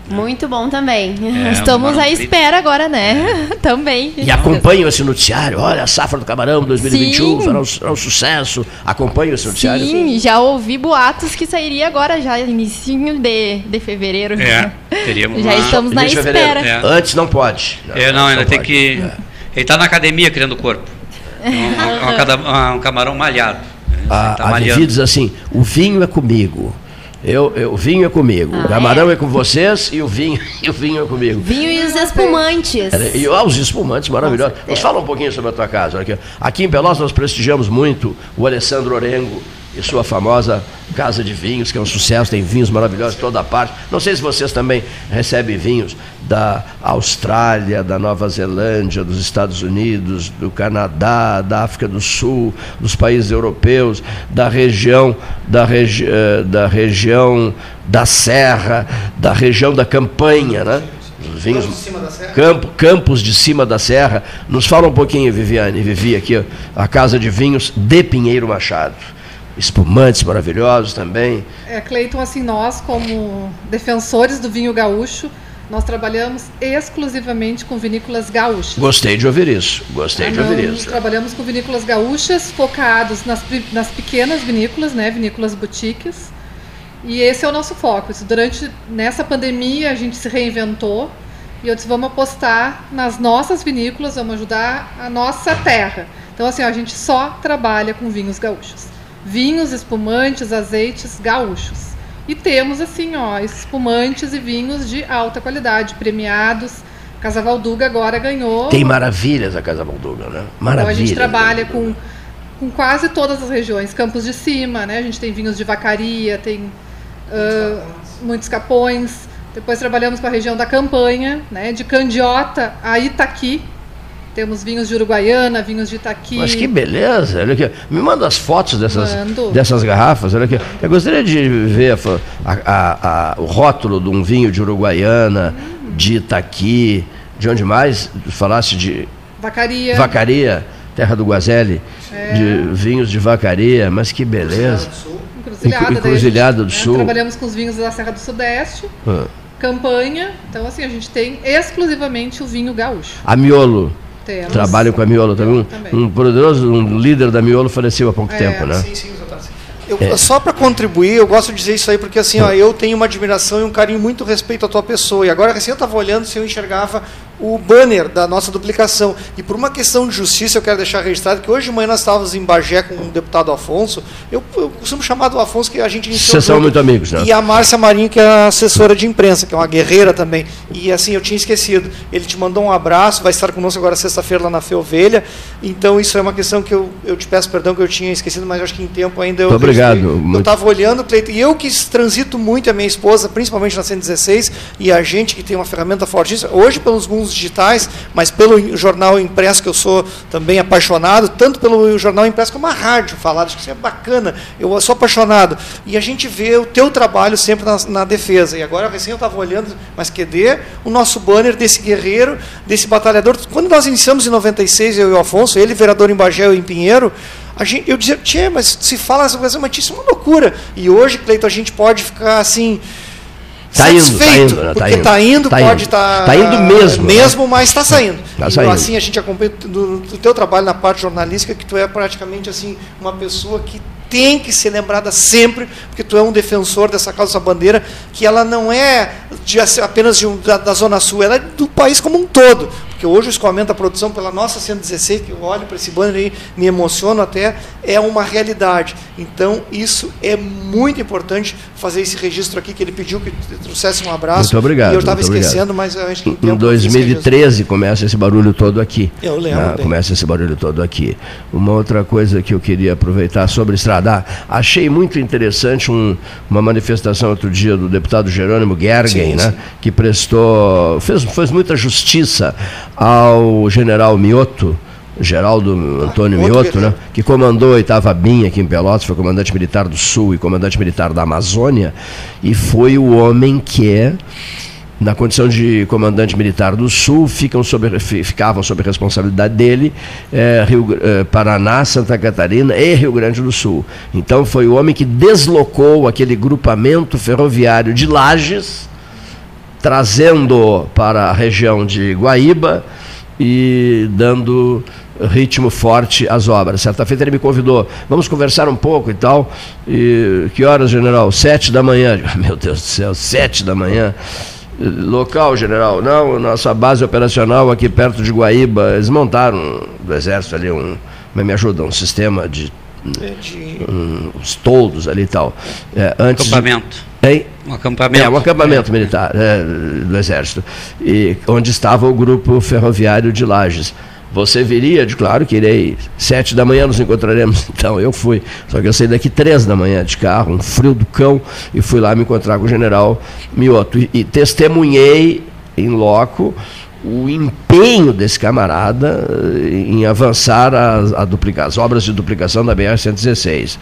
Muito bom também. É, Estamos à frito. espera agora, né? Também. E acompanham esse noticiário. Olha, a safra do camarão 2021 Sim. será um, será um sucesso. Acompanham esse noticiário. Sim, já ouvi boatos que sairia agora, já início de, de fevereiro. É, teríamos Já uma- estamos na Início de fevereiro. espera. É. Antes não pode. É, não, ainda tem pode. que. Ele está na academia criando corpo. É um, um cada- um camarão malhado. A, tá a. Vivi diz assim: o vinho é comigo, Eu, eu, o vinho é comigo, ah, o camarão é? é? com vocês e o vinho, e o vinho é comigo. Vinho e os espumantes. E ó, os espumantes maravilhosos. Nos fala um pouquinho sobre a tua casa. Aqui, aqui em Pelotas nós prestigiamos muito o Alessandro Orengo e sua famosa Casa de Vinhos, que é um sucesso, tem vinhos maravilhosos de toda parte. Não sei se vocês também recebem vinhos da Austrália, da Nova Zelândia, dos Estados Unidos, do Canadá, da África do Sul, dos países europeus, da região da, regi eh, da região da Serra, da região da Campanha, né? Vinhos, campo, campos de cima da serra. Nos fala um pouquinho, Viviane, Vivi aqui, a Casa de Vinhos de Pinheiro Machado espumantes maravilhosos também. É, Cleiton, assim, nós como defensores do vinho gaúcho, nós trabalhamos exclusivamente com vinícolas gaúchas. Gostei de ouvir isso, gostei de ouvir isso. Trabalhamos com vinícolas gaúchas, focados nas, nas pequenas vinícolas, né, vinícolas boutiques, e esse é o nosso foco. Durante, nessa pandemia, a gente se reinventou, e eu disse, vamos apostar nas nossas vinícolas, vamos ajudar a nossa terra. Então, assim, ó, a gente só trabalha com vinhos gaúchos vinhos, espumantes, azeites gaúchos. E temos assim, ó, espumantes e vinhos de alta qualidade, premiados. Casa Valduga agora ganhou. Tem maravilhas a Casa Valduga, né? Maravilhas. Então a gente trabalha com, com quase todas as regiões. Campos de Cima, né? A gente tem vinhos de vacaria, tem uh, muitos capões. Depois trabalhamos com a região da Campanha, né? De Candiota a Itaqui, temos vinhos de Uruguaiana, vinhos de Itaqui. Mas que beleza! Olha aqui. Me manda as fotos dessas, dessas garrafas. Olha aqui. Eu gostaria de ver a, a, a, o rótulo de um vinho de Uruguaiana, hum. de Itaqui, de onde mais? Falasse de. Vacaria. Vacaria, terra do Guazelli. É. De vinhos de vacaria, mas que beleza. Encruzilhada, Encruzilhada do Sul. Né? Trabalhamos com os vinhos da Serra do Sudeste. Ah. Campanha. Então, assim, a gente tem exclusivamente o vinho gaúcho. A miolo. Temos. Trabalho com a Miolo também. também. Um, poderoso, um líder da Miolo faleceu há pouco é, tempo, né? Sim, sim, eu, é. Só para contribuir, eu gosto de dizer isso aí, porque assim, ó, eu tenho uma admiração e um carinho muito respeito à tua pessoa. E agora, assim, eu estava olhando se eu enxergava o banner da nossa duplicação. E por uma questão de justiça, eu quero deixar registrado que hoje de manhã nós estávamos em Bagé com o deputado Afonso. Eu, eu costumo chamar do Afonso, que a gente Vocês são muito amigos, né? E a Márcia Marinho, que é a assessora de imprensa, que é uma guerreira também. E assim, eu tinha esquecido. Ele te mandou um abraço, vai estar conosco agora sexta-feira lá na Feovelha. Então, isso é uma questão que eu, eu te peço perdão que eu tinha esquecido, mas acho que em tempo ainda eu. Muito obrigado. Muito... Eu estava olhando, Cleiton, e eu que transito muito a minha esposa, principalmente na 116, e a gente que tem uma ferramenta fortíssima, hoje pelos alguns digitais, mas pelo jornal impresso, que eu sou também apaixonado, tanto pelo jornal impresso como a rádio falar, acho que isso é bacana, eu sou apaixonado. E a gente vê o teu trabalho sempre na, na defesa. E agora, recém eu estava olhando, mas cadê o nosso banner desse guerreiro, desse batalhador? Quando nós iniciamos em 96, eu e o Afonso, ele vereador em Bagé, eu em Pinheiro, gente, eu dizia, Tchê, mas se fala essa coisa, mas isso é uma loucura. E hoje, Cleiton, a gente pode ficar assim Tá indo, tá indo, tá porque está indo, tá pode estar. Tá, tá indo mesmo. Né? Mesmo, né? mas está saindo. Tá saindo. assim a gente acompanha do, do teu trabalho na parte jornalística, que tu é praticamente assim uma pessoa que tem que ser lembrada sempre, porque tu é um defensor dessa causa, dessa bandeira, que ela não é de, apenas de um, da, da, Zona Sul, ela é do país como um todo. Porque hoje o escoamento da produção pela nossa 116, que eu olho para esse banner aí, me emociono até, é uma realidade. Então, isso é muito importante fazer esse registro aqui, que ele pediu que trouxesse um abraço. Muito obrigado. E eu estava esquecendo, obrigado. mas eu acho que. Em 2013 começa esse barulho todo aqui. Eu lembro. Né? Começa esse barulho todo aqui. Uma outra coisa que eu queria aproveitar sobre Estradar, achei muito interessante um, uma manifestação outro dia do deputado Jerônimo Gergen, sim, né? Sim. Que prestou, fez, fez muita justiça ao general Mioto, Geraldo Antônio Mioto, né, que comandou a oitava BIM aqui em Pelotas, foi comandante militar do Sul e comandante militar da Amazônia, e foi o homem que, na condição de comandante militar do Sul, ficam sob, ficavam sob responsabilidade dele é, Rio, é, Paraná, Santa Catarina e Rio Grande do Sul. Então foi o homem que deslocou aquele grupamento ferroviário de Lages, trazendo para a região de Guaíba e dando ritmo forte às obras. Certa feita ele me convidou, vamos conversar um pouco e tal. E que horas, general? Sete da manhã. Meu Deus do céu, sete da manhã. Local, general? Não, nossa base operacional aqui perto de Guaíba. Eles montaram do exército ali um. Me ajuda, um sistema de. É de... Um, os toldos ali e tal. É, antes Acampamento. De, Hein? Um acampamento. É, um acampamento militar é, do Exército, e, onde estava o grupo ferroviário de Lages. Você viria, de claro que irei. Sete da manhã nos encontraremos. Então eu fui. Só que eu saí daqui três da manhã de carro, um frio do cão, e fui lá me encontrar com o general Mioto. E, e testemunhei em loco o empenho desse camarada eh, em avançar as, a duplica, as obras de duplicação da BR-116.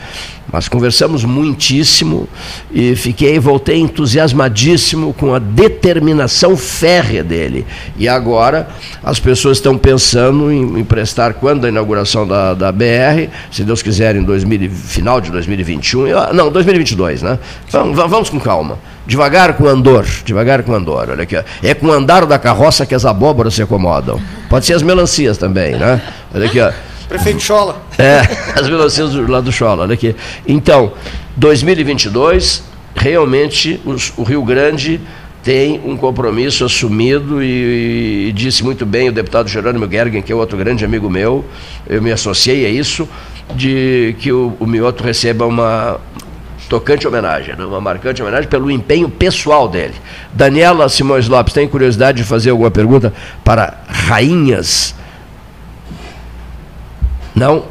Mas conversamos muitíssimo e fiquei, voltei entusiasmadíssimo com a determinação férrea dele. E agora as pessoas estão pensando em, em prestar, quando a inauguração da, da BR, se Deus quiser, em 2000, final de 2021, eu, não, 2022, né? Vamos, vamos com calma. Devagar com andor, devagar com andor. Olha aqui. É com o andar da carroça que as abóboras se acomodam. Pode ser as melancias também, né? Olha aqui, ó. Prefeito Chola. É, as melancias do, lá do Chola, olha aqui. Então, 2022, realmente os, o Rio Grande tem um compromisso assumido e, e, disse muito bem o deputado Jerônimo Gergen, que é outro grande amigo meu, eu me associei a isso, de que o, o Mioto receba uma, tocante homenagem, né? uma marcante homenagem pelo empenho pessoal dele. Daniela Simões Lopes, tem curiosidade de fazer alguma pergunta para rainhas? Não?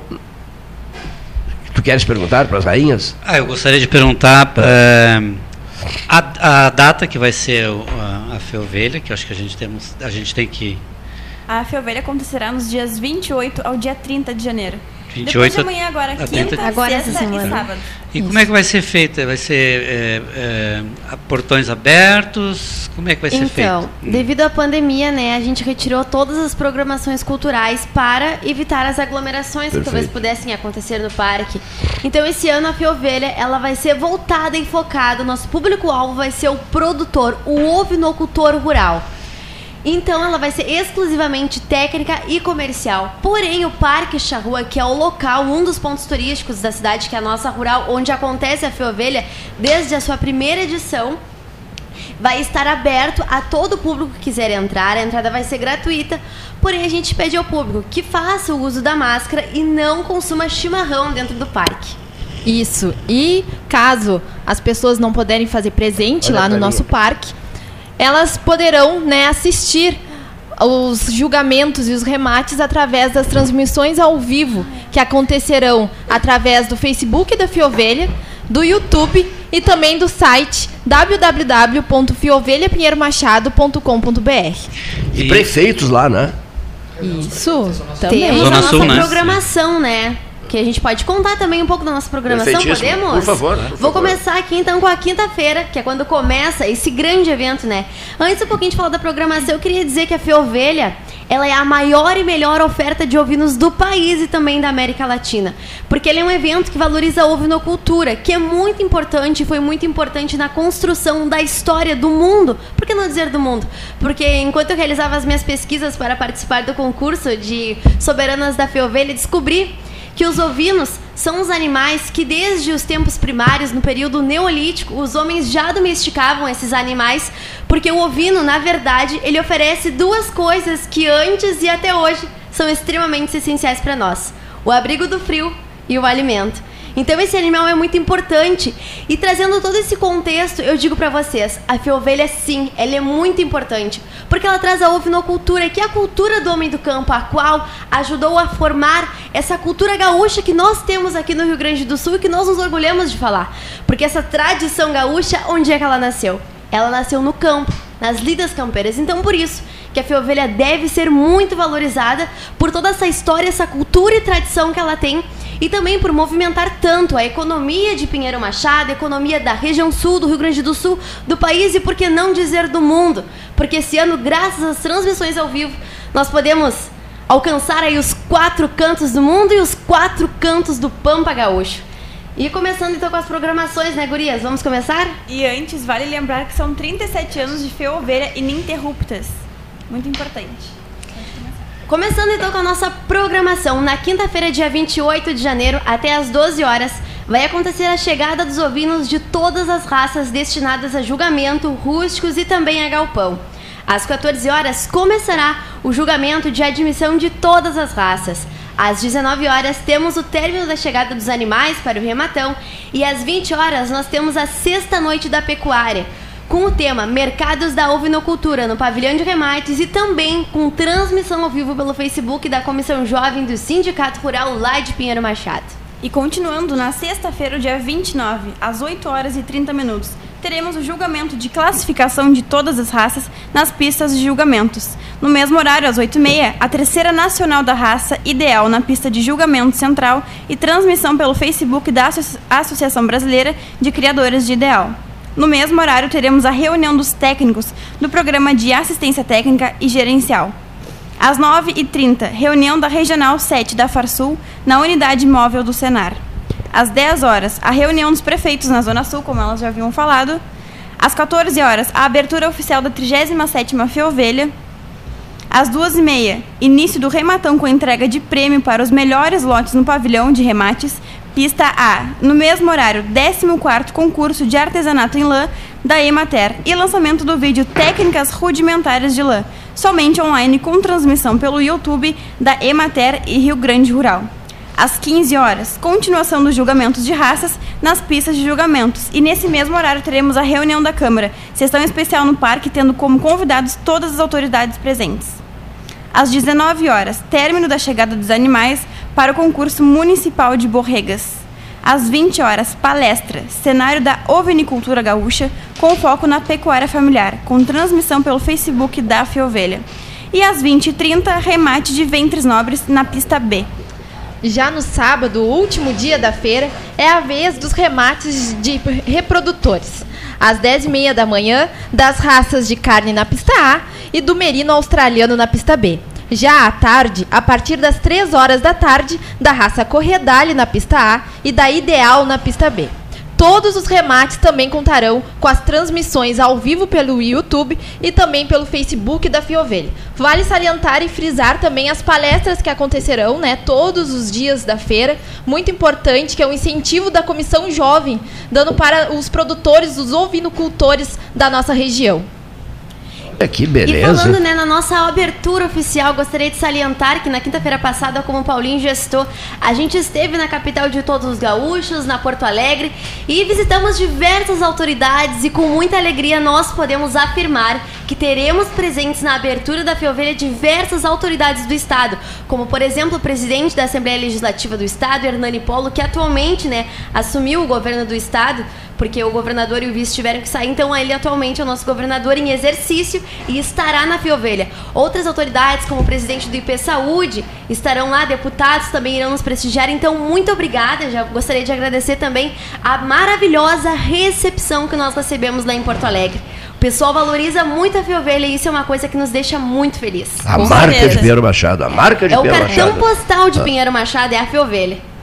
Tu queres perguntar para as rainhas? Ah, eu gostaria de perguntar é, a, a, data que vai ser a, a Feovelha, que acho que a gente, temos, a gente tem que. A Feovelha acontecerá nos dias 28 ao dia 30 de janeiro. 28 Depois de amanhã agora, quinta, agora sexta essa semana. e sábado. E como é que vai ser feita? Vai ser é, é, portões abertos? Como é que vai ser feito? Então, devido à pandemia, né, a gente retirou todas as programações culturais para evitar as aglomerações Perfeito. que talvez pudessem acontecer no parque. Então, esse ano a Fiovelha, ela vai ser voltada e focada. O nosso público-alvo vai ser o produtor, o ovinocultor rural. Então ela vai ser exclusivamente técnica e comercial. Porém, o Parque Charrua, que é o local, um dos pontos turísticos da cidade, que é a nossa rural, onde acontece a Fiovelha, desde a sua primeira edição, vai estar aberto a todo o público que quiser entrar. A entrada vai ser gratuita. Porém, a gente pede ao público que faça o uso da máscara e não consuma chimarrão dentro do parque. Isso. E caso as pessoas não puderem fazer presente Olha lá no nosso parque, elas poderão né, assistir os julgamentos e os remates através das transmissões ao vivo que acontecerão através do Facebook da Fiovelha, do YouTube e também do site www.fiovelhapinheiromachado.com.br. E, prefeitos lá, né? Isso, também. Temos Zona a nossa Sul, né? programação, né? Que a gente pode contar também um pouco da nossa programação, podemos? Por favor, por Vou favor. começar aqui então com a quinta-feira, que é quando começa esse grande evento, né? Antes um pouquinho de falar da programação, eu queria dizer que a Fiovelha, ela é a maior e melhor oferta de ovinos do país e também da América Latina. Porque ele é um evento que valoriza a ovinocultura, que é muito importante e foi muito importante na construção da história do mundo. Por que não dizer do mundo? Porque enquanto eu realizava as minhas pesquisas para participar do concurso de Soberanas da Fiovelha, descobri que os ovinos são os animais que desde os tempos primários, no período neolítico, os homens já domesticavam esses animais, porque o ovino, na verdade, ele oferece duas coisas que antes e até hoje são extremamente essenciais para nós: o abrigo do frio e o alimento. Então esse animal é muito importante. E trazendo todo esse contexto, eu digo para vocês, a fiovelha sim, ela é muito importante, porque ela traz a ovinocultura, que é a cultura do homem do campo, a qual ajudou a formar essa cultura gaúcha que nós temos aqui no Rio Grande do Sul e que nós nos orgulhamos de falar. Porque essa tradição gaúcha, onde é que ela nasceu? Ela nasceu no campo, nas lidas campeiras. Então, por isso que a fiovelha deve ser muito valorizada por toda essa história, essa cultura e tradição que ela tem e também por movimentar tanto a economia de Pinheiro Machado, a economia da região sul do Rio Grande do Sul, do país e por que não dizer do mundo? Porque esse ano, graças às transmissões ao vivo, nós podemos alcançar aí os quatro cantos do mundo e os quatro cantos do Pampa Gaúcho. E começando então com as programações, né, gurias? Vamos começar? E antes, vale lembrar que são 37 anos de Fê Ovelha ininterruptas. Muito importante. Começando então com a nossa programação, na quinta-feira, dia 28 de janeiro, até às 12 horas, vai acontecer a chegada dos ovinos de todas as raças destinadas a julgamento, rústicos e também a galpão. Às 14 horas começará o julgamento de admissão de todas as raças. Às 19 horas temos o término da chegada dos animais para o rematão e às 20 horas nós temos a sexta noite da pecuária, com o tema Mercados da Ovinocultura no pavilhão de remates e também com transmissão ao vivo pelo Facebook da Comissão Jovem do Sindicato Rural lá de Pinheiro Machado. E continuando na sexta-feira, dia 29, às 8 horas e 30 minutos, teremos o julgamento de classificação de todas as raças nas pistas de julgamentos. No mesmo horário, às 8h30, a terceira nacional da raça ideal na pista de julgamento central e transmissão pelo Facebook da Associação Brasileira de Criadores de Ideal. No mesmo horário, teremos a reunião dos técnicos do programa de assistência técnica e gerencial. Às 9h30, reunião da Regional 7 da Farsul na unidade móvel do Senar. Às 10 horas, a reunião dos prefeitos na Zona Sul, como elas já haviam falado. Às 14 horas, a abertura oficial da 37ª Fiovelha. Às 2h30, início do rematão com entrega de prêmio para os melhores lotes no pavilhão de remates. Pista A. No mesmo horário, 14º concurso de artesanato em lã da Emater e lançamento do vídeo Técnicas Rudimentares de Lã, somente online com transmissão pelo YouTube da Emater e Rio Grande Rural às 15 horas, continuação dos julgamentos de raças nas pistas de julgamentos. E nesse mesmo horário teremos a reunião da Câmara, sessão especial no parque, tendo como convidados todas as autoridades presentes. Às 19 horas, término da chegada dos animais para o concurso municipal de borregas. Às 20 horas, palestra, cenário da ovinicultura gaúcha, com foco na pecuária familiar, com transmissão pelo Facebook da Fiovelha. E às 20h30, remate de ventres nobres na pista B. Já no sábado, último dia da feira, é a vez dos remates de reprodutores. Às 10h30 da manhã, das raças de carne na pista A e do merino australiano na pista B. Já à tarde, a partir das 3 horas da tarde, da raça Corredale na pista A e da Ideal na pista B. Todos os remates também contarão com as transmissões ao vivo pelo YouTube e também pelo Facebook da Fiovelha. Vale salientar e frisar também as palestras que acontecerão, né, todos os dias da feira. Muito importante que é um incentivo da Comissão Jovem, dando para os produtores, os ovinocultores da nossa região. É, que beleza. E falando né, na nossa abertura oficial, gostaria de salientar que na quinta-feira passada, como o Paulinho gestou, a gente esteve na capital de todos os gaúchos, na Porto Alegre, e visitamos diversas autoridades e com muita alegria nós podemos afirmar que teremos presentes na abertura da Fiovelha diversas autoridades do Estado, como por exemplo o presidente da Assembleia Legislativa do Estado, Hernani Polo, que atualmente né, assumiu o governo do Estado, porque o governador e o vice tiveram que sair, então ele atualmente é o nosso governador em exercício e estará na Fiovelha. Outras autoridades, como o presidente do IP Saúde, estarão lá, deputados também irão nos prestigiar, então muito obrigada, já gostaria de agradecer também a maravilhosa recepção que nós recebemos lá em Porto Alegre. O pessoal valoriza muito a Fiovelha e isso é uma coisa que nos deixa muito feliz. A marca certeza. de Pinheiro Machado, a marca de é Pinheiro Machado. É o cartão postal de ah. Pinheiro Machado, é a Fiovelha.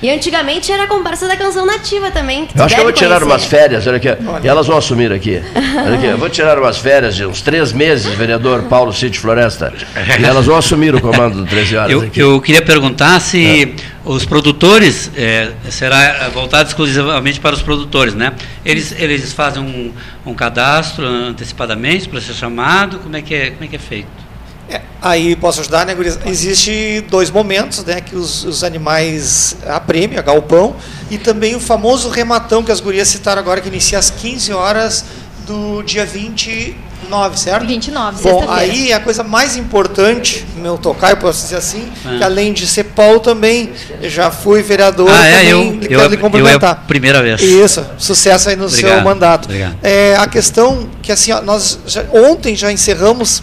E antigamente era a comparsa da canção nativa também. eu acho que eu vou tirar conhecer. umas férias, olha aqui. Olha. E elas vão assumir aqui. Olha aqui. Eu vou tirar umas férias de uns três meses, vereador Paulo Cid Floresta. E elas vão assumir o comando do 13 horas. Eu, eu queria perguntar se é. os produtores, é, será voltado exclusivamente para os produtores, né? Eles, eles fazem um, um cadastro antecipadamente para ser chamado? Como é que é, como é, que é feito? É, aí posso ajudar, né, Gurias? Existe dois momentos, né, que os, os animais apremem, a galpão, e também o famoso rematão que as gurias citaram agora, que inicia às 15 horas do dia 29, certo? 29, Bom, aí a coisa mais importante, meu tocar, eu posso dizer assim, é. que além de ser Paulo também, eu já fui vereador, ah, é, eu, quero eu, lhe complementar. Eu é a primeira vez. Isso, sucesso aí no obrigado, seu mandato. Obrigado. É, a questão que assim, ó, nós já, ontem já encerramos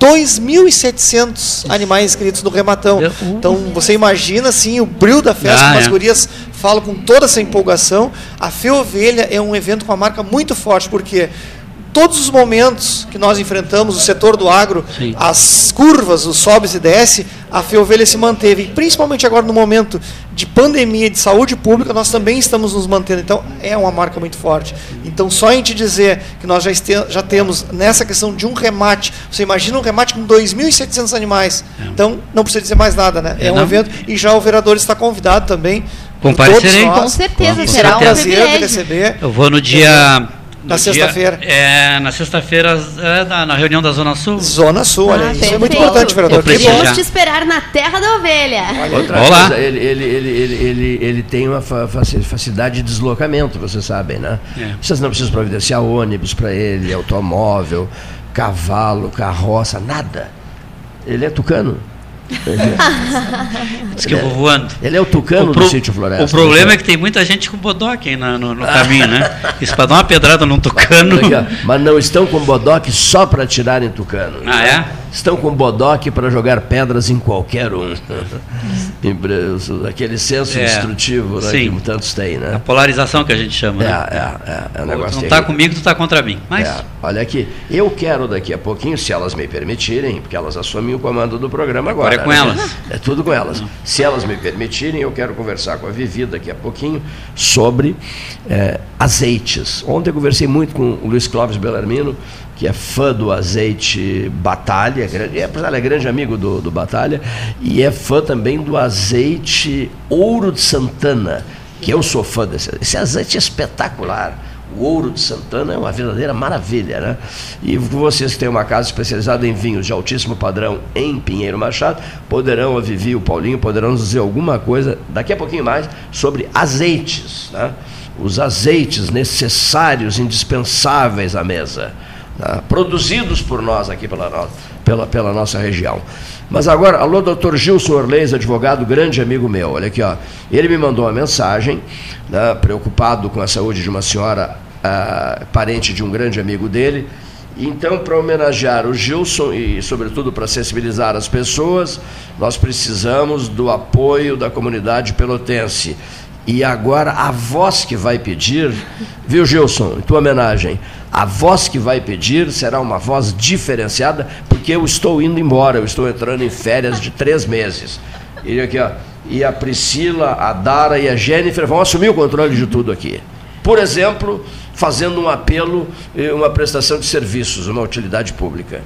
2.700 animais inscritos no rematão. Então você imagina assim o brilho da festa, ah, as é. gurias falam com toda essa empolgação. A Fê Ovelha é um evento com uma marca muito forte, porque todos os momentos que nós enfrentamos, o setor do agro, Sim. as curvas, os sobes e desce, a Feovelha se manteve. E principalmente agora no momento de pandemia, de saúde pública, nós também estamos nos mantendo. Então, é uma marca muito forte. Então, só em te dizer que nós já, este, já temos nessa questão de um remate, você imagina um remate com 2.700 animais. É. Então, não precisa dizer mais nada, né? É, é um não. evento e já o vereador está convidado também. Comparecerei. Com certeza, será um prazer receber. Eu vou no dia Na sexta-feira. É, na sexta-feira, é, na, na reunião da Zona Sul. Zona Sul, olha, Ah, isso é muito importante, vereador. Bom. te esperar na terra da ovelha. Outra Olá. coisa, ele, ele, ele, ele, ele, ele tem uma fa- faci- facilidade de deslocamento, vocês sabem, né? É. Vocês não precisam providenciar ônibus para ele, automóvel, cavalo, carroça, nada. Ele é tucano. Diz que eu vou voando. Ele é o tucano O pro- do sítio Floresta. O problema é que tem muita gente com bodoque aí na- no, no caminho, né? Isso para dar uma pedrada num tucano. Mas não estão com bodoque só para tirarem tucano. Ah, é? Estão com bodoque para jogar pedras em qualquer um. Aquele senso É, destrutivo né, que tantos têm, né? A polarização que a gente chama, É, né? é, é, é um Tu negócio não tá terrível. comigo, tu tá contra mim. Mas É, olha aqui, eu quero daqui a pouquinho, se elas me permitirem, porque elas assumem o comando do programa agora. Agora é com né? elas. É tudo com elas. Se elas me permitirem, eu quero conversar com a Vivi daqui a pouquinho sobre é, azeites. Ontem eu conversei muito com o Luiz Clóvis Bellarmino, que é fã do azeite Batalha, grande, é, é grande amigo do, do Batalha, e é fã também do azeite Ouro de Santana, que eu sou fã desse. Esse azeite é espetacular. O ouro de Santana é uma verdadeira maravilha, né? E vocês que têm uma casa especializada em vinhos de altíssimo padrão em Pinheiro Machado, poderão, a Vivi o Paulinho, poderão nos dizer alguma coisa, daqui a pouquinho mais, sobre azeites, né? Os azeites necessários, indispensáveis à mesa, né? produzidos por nós aqui pela, pela, pela nossa região. Mas agora, alô, doutor Gilson Orleis, advogado, grande amigo meu, olha aqui, ó. Ele me mandou uma mensagem, né, preocupado com a saúde de uma senhora ah, parente de um grande amigo dele. Então, para homenagear o Gilson e, sobretudo, para sensibilizar as pessoas, nós precisamos do apoio da comunidade pelotense. E agora a voz que vai pedir, viu, Gilson, em tua homenagem, a voz que vai pedir será uma voz diferenciada, porque eu estou indo embora, eu estou entrando em férias de três meses. E aqui, ó, e a Priscila, a Dara e a Jennifer vão assumir o controle de tudo aqui. Por exemplo, fazendo um apelo, uma prestação de serviços, uma utilidade pública.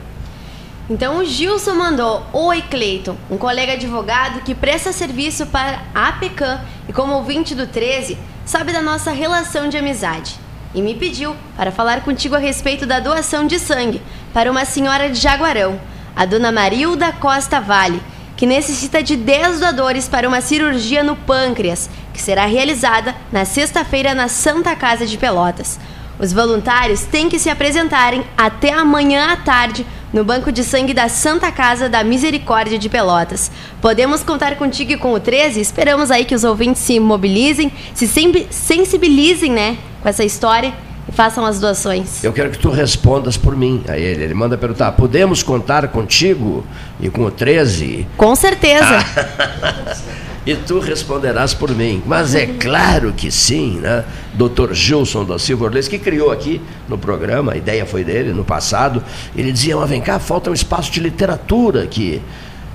Então o Gilson mandou: Oi, Cleiton, um colega advogado que presta serviço para a APECAM e, como ouvinte do 13, sabe da nossa relação de amizade. E me pediu para falar contigo a respeito da doação de sangue para uma senhora de Jaguarão, a dona Marilda Costa Vale, que necessita de 10 doadores para uma cirurgia no pâncreas, que será realizada na sexta-feira na Santa Casa de Pelotas. Os voluntários têm que se apresentarem até amanhã à tarde no Banco de Sangue da Santa Casa da Misericórdia de Pelotas. Podemos contar contigo e com o 13? Esperamos aí que os ouvintes se mobilizem, se sensibilizem, né, com essa história e façam as doações. Eu quero que tu respondas por mim a ele. Ele manda perguntar: podemos contar contigo e com o 13? Com certeza. e tu responderás por mim. Mas é claro que sim, né? Dr. Gilson da Silva Orleis, que criou aqui no programa, a ideia foi dele no passado. Ele dizia: mas vem cá, falta um espaço de literatura aqui.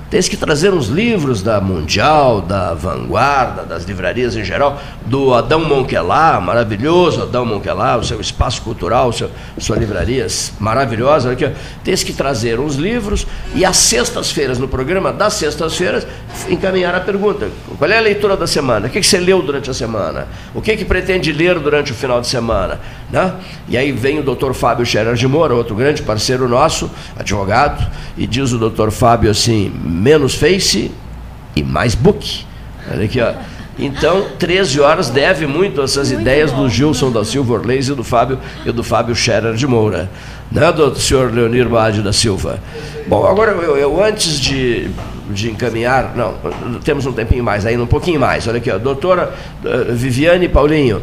Tens que trazer uns livros da Mundial, da Vanguarda, das livrarias em geral, do Adão Monquelá, maravilhoso Adão Monquelá, o seu espaço cultural, seu, sua livraria maravilhosa. Aqui. Tens que trazer uns livros e às sextas-feiras, no programa das sextas-feiras, encaminhar a pergunta. Qual é a leitura da semana? O que, que você leu durante a semana? O que, que pretende ler durante o final de semana? Né? E aí vem o doutor Fábio Scherer de Moura, outro grande parceiro nosso, advogado, e diz o doutor Fábio assim, menos face e mais book. Olha aqui, ó. Então, 13 horas deve muito a essas ideias do Gilson da Silva Orleis e do Fábio e do Fábio Scherer de Moura. Né, do senhor Leonir Bade da Silva? Bom, agora eu, eu antes de, de encaminhar, não, temos um tempinho mais, ainda um pouquinho mais. Olha aqui, ó, doutora eh, Viviane Paulinho,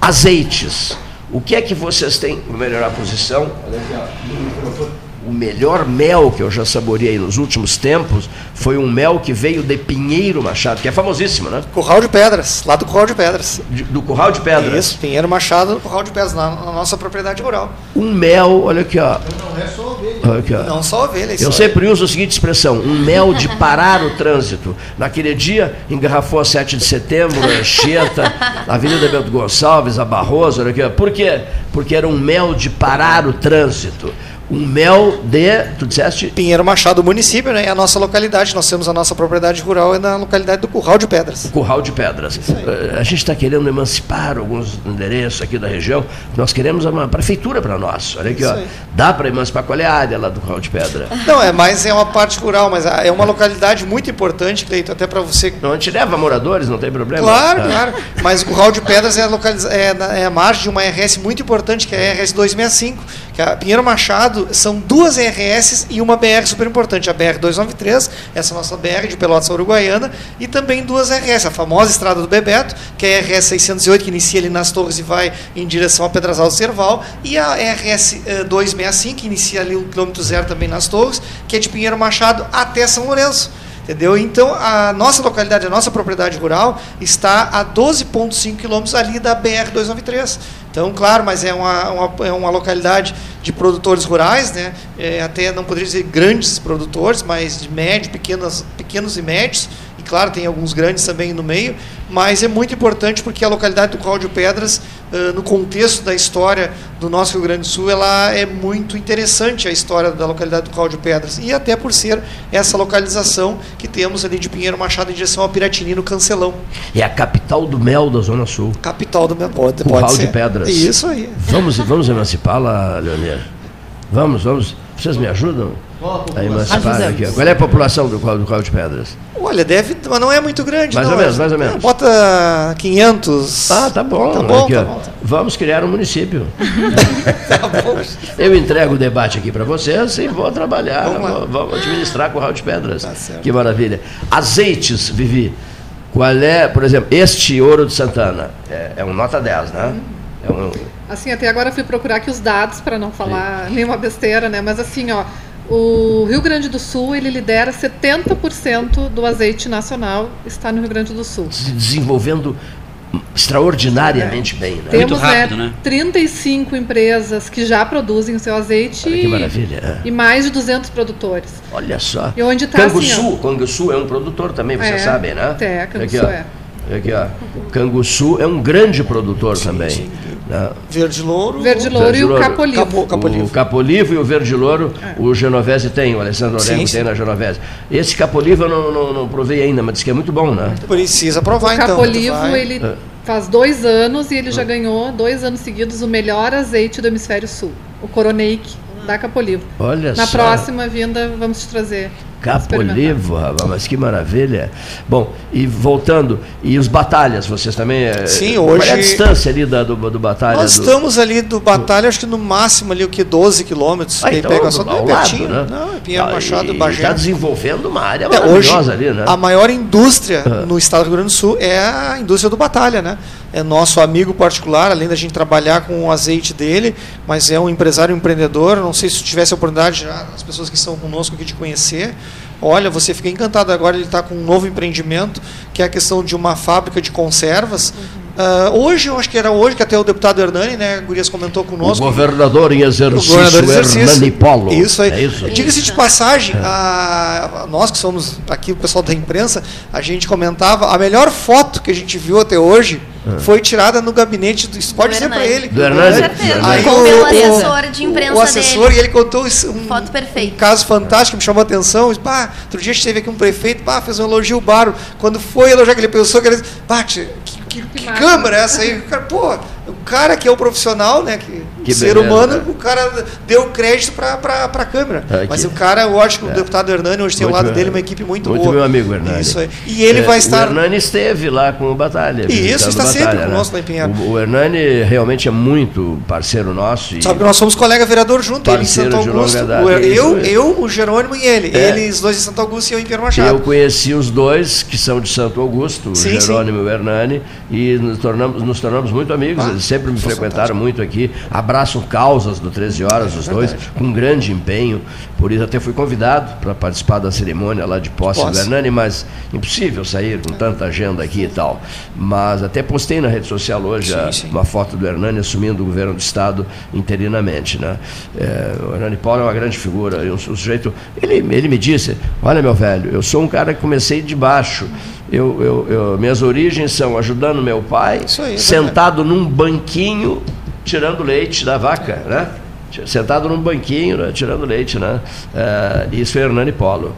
azeites. O que é que vocês têm? Vou melhorar a posição. Olha aqui, ó. O melhor mel que eu já saboreei nos últimos tempos foi um mel que veio de Pinheiro Machado, que é famosíssimo, né? Curral de Pedras, lá do Curral de Pedras. De- do Curral de Pedras. Isso, Pinheiro Machado, do Curral de Pedras, na, na nossa propriedade rural. Um mel, olha aqui, ó. Não é só ovelha. Aqui, ó. Não só ovelha. isso Eu sempre uso a seguinte expressão: um mel de parar o trânsito. Naquele dia, engarrafou a 7 de setembro, a Anchieta, a Avenida Bento Gonçalves, a Barroso. Olha aqui, ó. Por quê? Porque era um mel de parar o trânsito. Um mel de, tu disseste? Pinheiro Machado, município, né? É a nossa localidade. Nós temos a nossa propriedade rural é na localidade do Curral de Pedras. Curral de Pedras. Eh, A gente está querendo emancipar alguns endereços aqui da região. Nós queremos uma prefeitura para nós. Olha aqui, Isso ó. aí. Dá para emancipar qual é a área lá do Curral de Pedra? Não, é mais é uma parte rural, mas é uma localidade muito importante, Cleito, até para você. Não, a gente leva moradores, não tem problema. Claro, Ah. claro. Mas o Curral de Pedras é a, localiza- é, é a margem de uma RS muito importante, que é a RS 265, que a Pinheiro Machado são duas RS e uma BR super importante, a BR 293, essa nossa BR de Pelotas a Uruguaiana, e também duas RS, a famosa Estrada do Bebeto, que é a RS 608, que inicia ali nas Torres e vai em direção a Pedras do Cerval, e a RS eh, 265, que inicia ali o quilômetro zero também nas Torres, que é de Pinheiro Machado até São Lourenço. Entendeu? Então, a nossa localidade, a nossa propriedade rural está a 12,5 quilômetros ali da BR-293. Então, claro, mas é uma, uma, é uma localidade de produtores rurais, né? É, até não poderia dizer grandes produtores, mas de médio, pequenas, pequenos e médios. E, claro, tem alguns grandes também no meio. Mas é muito importante porque a localidade do de Pedras, no contexto da história do nosso Rio Grande do Sul, ela é muito interessante a história da localidade do de Pedras. E até por ser essa localização que temos ali de Pinheiro Machado em direção ao Piratini, no Cancelão. É a capital do mel da Zona Sul. Capital do mel, pode, Curral pode de ser. Pedras. Isso aí. Vamos, vamos emancipá-la, Leonir? Vamos, vamos. Vocês me ajudam a emancipar aqui? Qual é a população do Curral, do de Pedras? Olha, deve, mas não é muito grande, Mais não. ou menos, é- mais ou menos. Bota 500. Ah, tá bom. Tá bom, Aqui, tá ó. bom. Vamos criar um município. Eu entrego o debate aqui para vocês e vou trabalhar, Vamos. Tá vamos administrar Curral de Pedras. que maravilha. Azeites, Vivi. Qual é, por exemplo, este ouro de Santana? É, é um nota 10, né? É um, Assim, até agora eu fui procurar aqui os dados para não falar nenhuma besteira, né? Mas assim, ó, o Rio Grande do Sul, ele lidera 70% do azeite nacional está no Rio Grande do Sul. se desenvolvendo extraordinariamente bem, né? Temos né, 35 empresas que já produzem o seu azeite Olha que e- maravilha. é. e mais de 200 produtores. Olha só. E onde tá, assim, Canguçu, ó. Canguçu é um produtor também, vocês É, sabem, né? é, Canguçu aqui, ó. é. Aqui, ó. Canguçu é um grande produtor também. Né? Verde Louro. Verde Louro e o Capolivo. Capo- Capolivo. O Capolivo e o Verde Louro, o Genovese tem, o Alessandro Orengo tem na Genovese. Esse Capolivo eu não, não, não provei ainda, mas diz que é muito bom, né? Precisa provar, O então. Capolivo, Vai. ele É. faz dois anos e ele já ganhou, dois anos seguidos, o melhor azeite do hemisfério sul. O Coroneik da Capolivo. Olha Na só. próxima vinda, vamos te trazer. Capolivo, rapaz, mas que maravilha. Bom, e voltando, e os batalhas, vocês também. eh, Sim, Qual é a hoje- distância ali da, do, do batalha? Nós do- estamos ali do Batalha, acho que no máximo ali o que 12 quilômetros. Ah, então, pega só ao bem lado, pertinho. né? Não, é Pinheiro Ah, Machado, e Bagé. Está desenvolvendo uma área É, maravilhosa hoje, ali, né? a maior indústria no estado do Rio Grande do Sul é a indústria do Batalha, né? É nosso amigo particular, além da gente trabalhar com o azeite dele, mas é um empresário um empreendedor. Não sei se tivesse a oportunidade já, as pessoas que estão conosco aqui de conhecer. Olha, você fica encantado. Agora ele está com um novo empreendimento, que é a questão de uma fábrica de conservas. Ah, hoje, eu acho que era hoje que até o deputado Hernani, né, Gurias comentou O conosco. governador em O exercício, governador em exercício. Hernani Polo. Isso aí. É isso? Diga-se de passagem, a- a- nós que somos aqui o pessoal da imprensa, a gente comentava, a melhor foto que a gente viu até hoje Ah. foi tirada no gabinete do. Pode dizer para ele. Do Hernani? Aí o- o- assessor de imprensa O assessor, dele. e ele contou isso, um, Foto perfeita. um caso fantástico que me chamou a atenção. Disse, Pá, outro dia a gente teve aqui um prefeito, pá, fez um elogio baro. Quando foi elogiar que ele pensou que ele tia, que, que, que câmera é essa aí? O cara, pô, o cara que é o profissional, né? Que, Que o ser beleza, humano, né? o cara deu crédito para a câmera. Aqui. Mas o cara, eu acho que o É. deputado Hernani hoje tem ao Muito lado meu- dele uma equipe muito, Muito boa. meu amigo, Hernani. Isso aí. E ele É, vai estar. O Hernani esteve lá com o Batalha. Isso, visitando está o sempre Batalha, né? conosco lá em Pinheiro. O, o Hernani realmente é muito parceiro nosso. E Sabe que nós somos colega vereador junto, ele em Santo Augusto. O- isso, eu, isso. eu, o Jerônimo e ele. É. Eles dois em Santo Augusto e eu em Pinheiro Machado. Eu conheci os dois, que são de Santo Augusto, o Sim, Jerônimo e o Hernani, e nos tornamos, nos tornamos muito amigos. Ah, Eles sempre me frequentaram muito aqui. Abraçam causas do 13 Horas, É os dois, com grande empenho. Por isso, até fui convidado para participar da cerimônia lá de posse, Posse. do Hernani, mas impossível sair com tanta agenda aqui e tal. Mas até postei na rede social hoje a- uma foto do Hernani assumindo o governo do Estado interinamente. Né? É, o Hernani Paulo é uma grande figura, um sujeito. Ele, ele me disse: Olha, meu velho, eu sou um cara que comecei de baixo. Eu, eu, eu- minhas origens são ajudando meu pai, aí, é sentado num banquinho, tirando leite da vaca, né? sentado num banquinho, né, tirando leite, né? Uh, isso é Hernani Polo.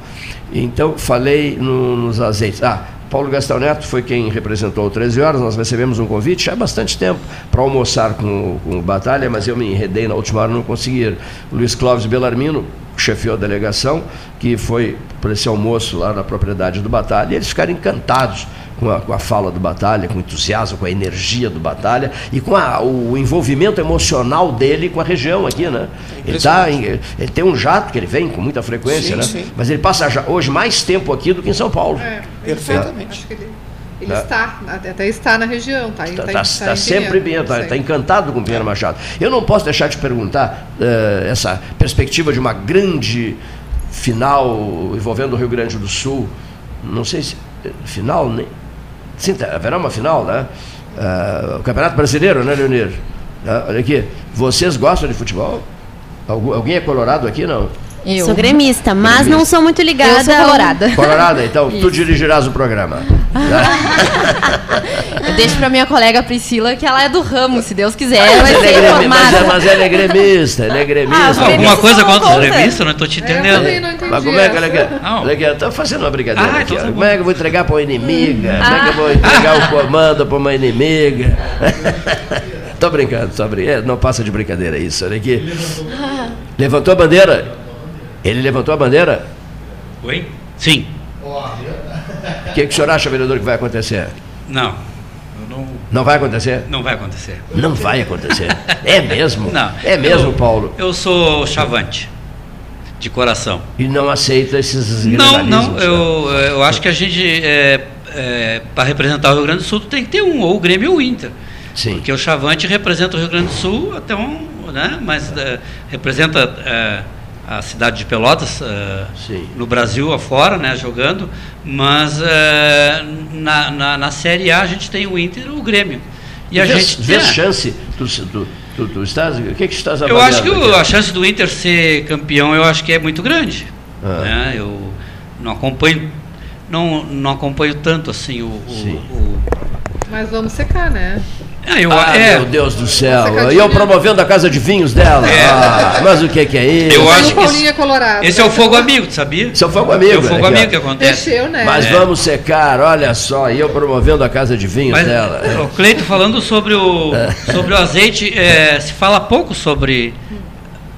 Então, falei no, nos azeites. Ah, Paulo Gastão Neto foi quem representou o 13 horas. Nós recebemos um convite há bastante tempo para almoçar com, com o Batalha, mas eu me enredei na última hora não consegui ir. Luiz Clóvis Belarmino chefiou a delegação, que foi para esse almoço lá na propriedade do Batalha, e eles ficaram encantados com a, com a fala do Batalha, com o entusiasmo, com a energia do Batalha e com a, o envolvimento emocional dele com a região aqui, né? Ele, tá em, ele tem um jato que ele vem com muita frequência, Sim, né? sim. Mas ele passa já- hoje mais tempo aqui do que em São Paulo. É, Perfeitamente. Acho que ele, É. está, até está na região, tá? Está tá, tá, tá tá sempre bem, está encantado com o Pinheiro Machado. Eu não posso deixar de perguntar eh, essa perspectiva de uma grande final envolvendo o Rio Grande do Sul. Não sei se. eh, Final, nem. Sim, tá- haverá uma final, né? Ah, o Campeonato Brasileiro, né, Leonir? Ah, olha aqui. Vocês gostam de futebol? Algum- alguém é colorado aqui, não? Eu. Sou gremista, mas não sou muito ligada. Eu sou colorada. Colorada, então tu dirigirás o programa. Eu deixo pra minha colega Priscila que ela é do ramo, se Deus quiser, Mas vai ele, é ser gremi- mas, é, mas ele é gremista, ele é gremista. Ah, alguma coisa contra os gremistas? Não estou te entendendo. Mas como é que aqui, eu tô fazendo uma brincadeira Ah, aqui. então ó. tá como é que eu vou entregar para uma inimiga? Como é que eu vou Ah. entregar o comando para uma inimiga? tô brincando, tô brincando. É, Não passa de brincadeira isso. Olha aqui. Levantou a bandeira? Ele levantou a bandeira? Oi? Sim. O que, que o senhor acha, vereador, que vai acontecer? Não. Não, Não vai acontecer? não vai acontecer. Não vai acontecer. É mesmo? Não. É mesmo, Eu- Paulo? Eu sou chavante. De coração. E não aceita esses Não, não. Eu, eu acho que a gente, é, para representar o Rio Grande do Sul, tem que ter um, ou o Grêmio ou o Inter. Sim. Porque o Chavante representa o Rio Grande do Sul até um. Né, mas é, representa é, a cidade de Pelotas é, no Brasil afora, né, jogando. Mas é, na, na, na Série A a gente tem o Inter e o Grêmio. E a vês, gente vês é. chance? Tu, tu, tu, tu estás, o que, que estás Eu acho que o- a chance do Inter ser campeão eu acho que é muito grande. Ah. né? Eu não acompanho, não, não acompanho tanto assim o. o- o- Mas vamos secar, né? Ah, eu- Ah, é. meu Deus do céu. E eu promovendo a casa de vinhos dela. É. Ah, mas o que, que é isso? Eu acho o que Paulinho é colorado. Esse é o fogo amigo, tu sabia? Esse é o fogo amigo. É o fogo né, amigo ó. que acontece. Mexeu, né? Mas É. vamos secar, olha só, e eu promovendo a casa de vinhos Mas, dela. É. o Cleito, falando sobre o, sobre o azeite, é, se fala pouco sobre,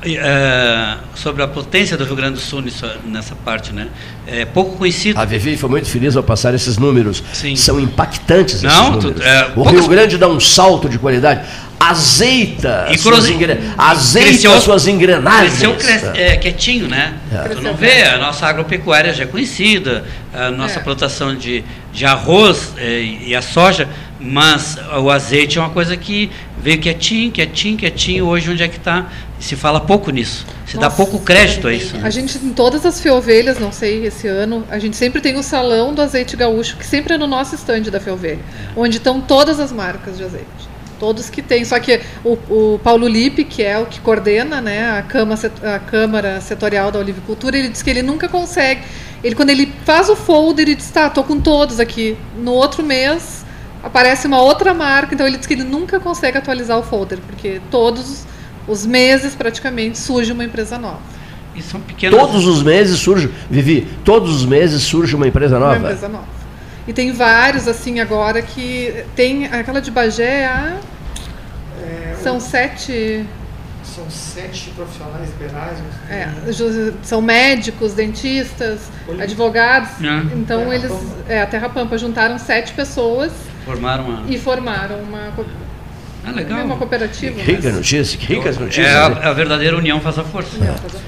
é, sobre a potência do Rio Grande do Sul nisso, nessa parte, né? É pouco conhecido. A Vivi foi muito feliz ao passar esses números. Sim. São impactantes Não, esses tu- números. é, o poucas- Rio Grande dá um salto de qualidade. Azeita, E as suas, engre... azeita cresceu- as suas engrenagens. Cresceu cres- é, quietinho, né? É. Tu não vê, a nossa agropecuária já é conhecida, a nossa É. plantação de, de arroz é, e a soja, mas o azeite é uma coisa que veio quietinho, quietinho, quietinho. Hoje, onde é que está? Se fala pouco nisso. Se dá Nossa. pouco crédito a isso. né? A gente, em todas as Feovelhas, não sei, esse ano, a gente sempre tem o salão do azeite gaúcho, que sempre é no nosso estande da Feovelha, onde estão todas as marcas de azeite. Todos que tem. Só que o, o Paulo Lippe, que é o que coordena né, a, a Câmara Setorial da Olivicultura, ele diz que ele nunca consegue. Ele, quando ele faz o folder, ele diz, tá, tô com todos aqui. No outro mês aparece uma outra marca, então ele diz que ele nunca consegue atualizar o folder, porque todos os meses praticamente surge uma empresa nova. E são pequenas. Todos os meses surge, Vivi, todos os meses surge uma empresa nova. Uma empresa nova. E tem vários, assim, agora que tem aquela de Bagé, a... são sete. São sete profissionais liberais. é, são médicos, dentistas, advogados. Ah. Então Terra eles. Pampa. É, a Terra Pampa juntaram sete pessoas Formaram uma. e formaram uma, Ah, legal. uma cooperativa. Rica notícia, que ricas notícias. É né? a, a verdadeira união faz a força.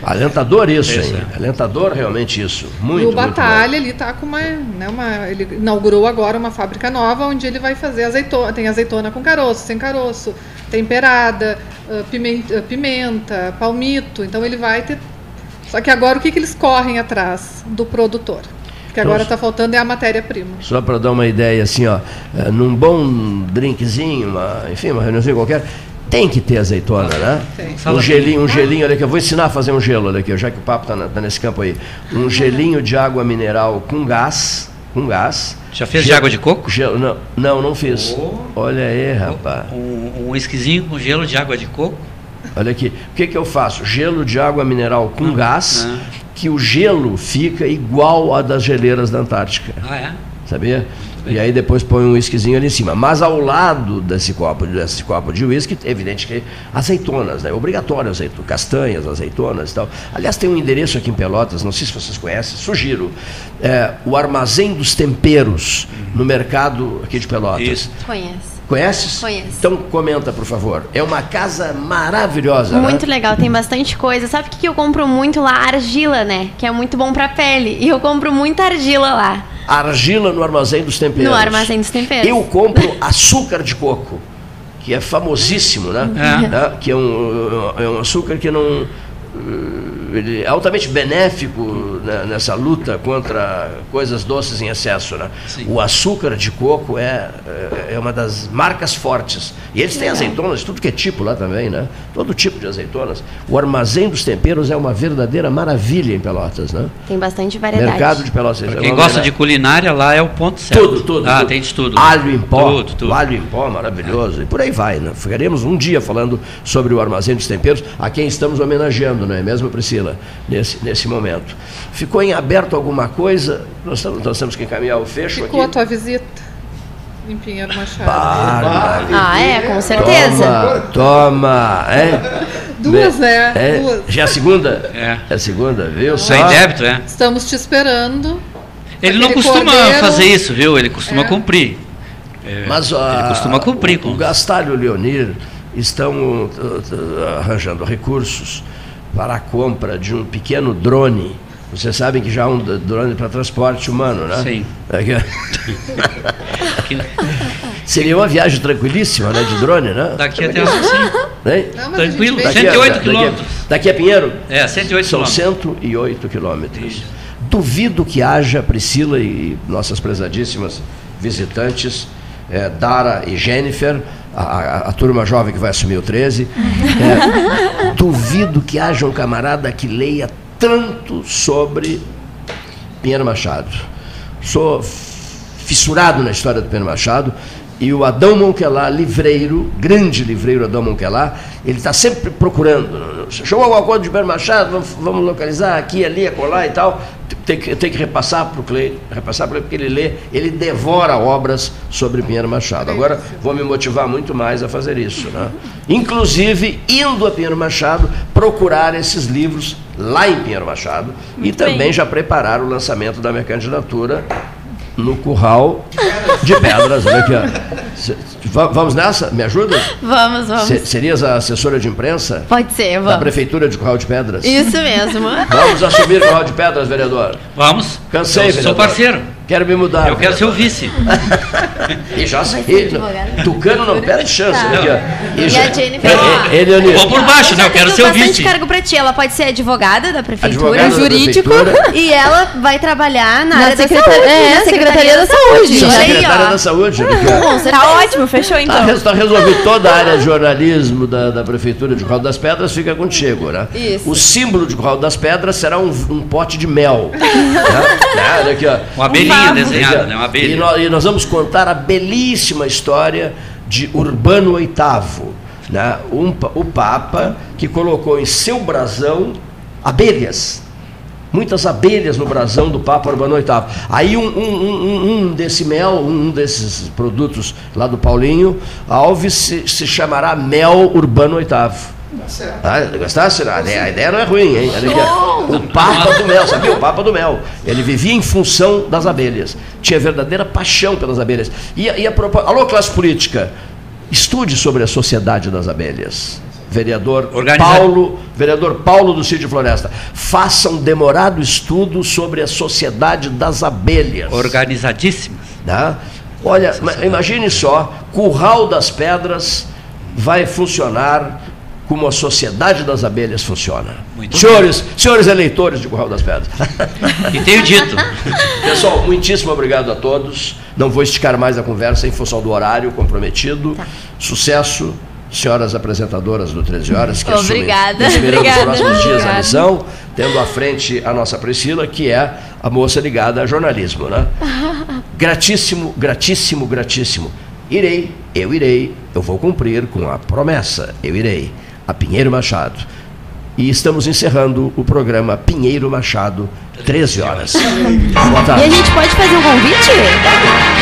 Alentador isso, Isso, hein? é. Alentador realmente isso. Muito, e o Batalha ele tá com uma, né, uma. Ele inaugurou agora uma fábrica nova onde ele vai fazer azeitona. Tem azeitona com caroço, sem caroço, temperada, ah, pimenta, ah, pimenta, palmito. Então ele vai ter. Só que agora o que, que eles correm atrás do produtor? Porque agora Nossa. está faltando é a matéria-prima. Só para dar uma ideia, assim, ó, eh, num bom drinkzinho, uma, enfim, uma reuniãozinha qualquer, tem que ter azeitona, né? Tem. Um gelinho, um gelinho, olha aqui, eu vou ensinar a fazer um gelo, olha aqui, já que o papo está nesse campo aí. Um gelinho de água mineral com gás, com gás. Já fez de Gelo- água de coco? Gelo, não, não, não fiz. Oh. Olha aí, rapaz. Um, um esquisinho com gelo de água de coco. Olha aqui. O que, que eu faço? Gelo de água mineral com gás, que o gelo fica igual a das geleiras da Antártica. Ah, é? Sabia? E aí depois põe um whiskyzinho ali em cima. Mas ao lado desse copo, desse copo de whisky, é evidente que azeitonas, né? Obrigatório azeitonas, castanhas, azeitonas e tal. Aliás, tem um endereço aqui em Pelotas, não sei se vocês conhecem, sugiro. É, o Armazém dos Temperos, no mercado aqui de Pelotas. Isso. Conhece. Conheces? Conheço. Então comenta, por favor. É uma casa maravilhosa, Muito né? legal, tem bastante coisa. Sabe o que que eu compro muito lá? Argila, né? Que é muito bom pra pele. E eu compro muita argila lá. Argila no Armazém dos Temperos. No Armazém dos Temperos. Eu compro açúcar de coco, que é famosíssimo, né? É. Né? Que é um, é um açúcar que não. eh, Ele é altamente benéfico né, nessa luta contra coisas doces em excesso. Né? O açúcar de coco é, é- é uma das marcas fortes. E eles têm azeitonas tudo que é tipo lá também, né? Todo tipo de azeitonas. O armazém dos temperos é uma verdadeira maravilha em Pelotas, né? Tem bastante variedade. Mercado de Pelotas. Pra quem gosta de culinária, lá é o ponto certo. Tudo, tudo. Ah, tudo. tem de tudo. Alho em pó. Tudo, tudo. Alho em pó, maravilhoso. E por aí vai, né? Ficaremos um dia falando sobre o armazém dos temperos, a quem estamos homenageando, não é mesmo, Priscila? Nesse, nesse momento. Ficou em aberto alguma coisa? Nós, nós temos que encaminhar o fecho Ficou a aqui. tua visita em Pinheiro Machado. Bárbara. Ah, é, com certeza. Toma, toma. É? Duas, né? É, Duas. Já é a segunda? É. É a segunda, viu? Só em débito, é. Estamos te esperando. Ele não costuma cordeiro- fazer isso, viu? Ele costuma É. cumprir. É, Mas ele costuma cumprir com o Gastalho e o Leonir estão uh, uh, arranjando recursos para a compra de um pequeno drone. Vocês sabem que já há um drone para transporte humano, né? Sim. É que- Seria uma viagem tranquilíssima, né? De drone, né? Daqui até lá, sim. Hein? Não, Tranquilo, a- 108 daqui a- quilômetros. Daqui a Pinheiro? É, 108 São quilômetros. 108 quilômetros. Duvido que haja, Priscila e nossas prezadíssimas visitantes, eh, Dara e Jennifer, a, a- a turma jovem que vai assumir o 13, eh, duvido que haja um camarada que leia tanto sobre Pinheiro Machado. Sou fissurado na história do Pinheiro Machado e o Adão Monquelá, livreiro, grande livreiro Adão Monquelá, ele está sempre procurando. Chamou alguma coisa de Pinheiro Machado, vamos, vamos localizar aqui, ali, acolá e tal. Tem que, tem que repassar para o Cleiton, repassar para ele, porque ele lê, ele devora obras sobre Pinheiro Machado. Agora vou me motivar muito mais a fazer isso. Né? Inclusive, indo a Pinheiro Machado, procurar esses livros lá em Pinheiro Machado e Muito também bem. já preparar o lançamento da minha candidatura no Curral de Pedras. Olha aqui, ó. Vamos nessa? Me ajuda? Vamos, vamos. Se- serias a assessora de imprensa Pode ser, da vamos. Prefeitura de Curral de Pedras? Isso mesmo. Vamos assumir Curral de Pedras, vereador? Vamos. Cansei, Eu sou vereador. parceiro. Quero me mudar. Eu quero ser o vice. E já e, advogado. Tucano não perde chance. Tá. ó. E já- a Jennifer, É, é, ele, Leonir. Vou por baixo, né? Eu quero ser o bastante vice. cargo pra ti. Ela pode ser advogada da prefeitura, Advogada da jurídico, prefeitura. e ela vai trabalhar na, Na área secretaria- da saúde. é, na Secretaria da Saúde. Da saúde. olha aqui, ó. Com certeza. Tá ótimo, fechou Tá, então. res- tá resolvido toda a área de jornalismo da, da Prefeitura de Curral das Pedras, fica contigo, né? Isso. O símbolo de Curral das Pedras será um, um pote de mel. né? Né? Aqui, ó. Uma abelhinha desenhada, né? Uma E abelha. nós, e nós vamos contar a belíssima história de Urbano VIII, né? Um o Papa que colocou em seu brasão abelhas. Muitas abelhas no brasão do Papa Urbano VIII. Aí um, um, um- um desse mel, um desses produtos lá do Paulinho Alves se, se chamará Mel Urbano VIII. Ah, gostasse? A ideia, a ideia não é ruim, hein? O Papa do Mel, sabia? O Papa do Mel. Ele vivia em função das abelhas. Tinha verdadeira paixão pelas abelhas. E, a- e a propó- Alô, classe política, estude sobre a sociedade das abelhas. Vereador Paulo, vereador Paulo do Sítio Floresta, faça um demorado estudo sobre a sociedade das abelhas. Organizadíssimas. Tá? Olha, ma- imagine só, Curral das Pedras vai funcionar como a Sociedade das Abelhas funciona. Muito senhores, senhores eleitores de Curral das Pedras. E tenho dito. Pessoal, muitíssimo obrigado a todos. Não vou esticar mais a conversa em função do horário comprometido. Sucesso, senhoras apresentadoras do 13 Horas, que Obrigada. assumem nos próximos dias a Obrigada. missão, tendo à frente a nossa Priscila, que é a moça ligada a jornalismo. Né? Gratíssimo, gratíssimo, gratíssimo. Irei, eu irei, eu vou cumprir com a promessa, eu irei. A Pinheiro Machado. E estamos encerrando o programa Pinheiro Machado, 13 horas. Boa tarde. E a gente pode fazer um convite?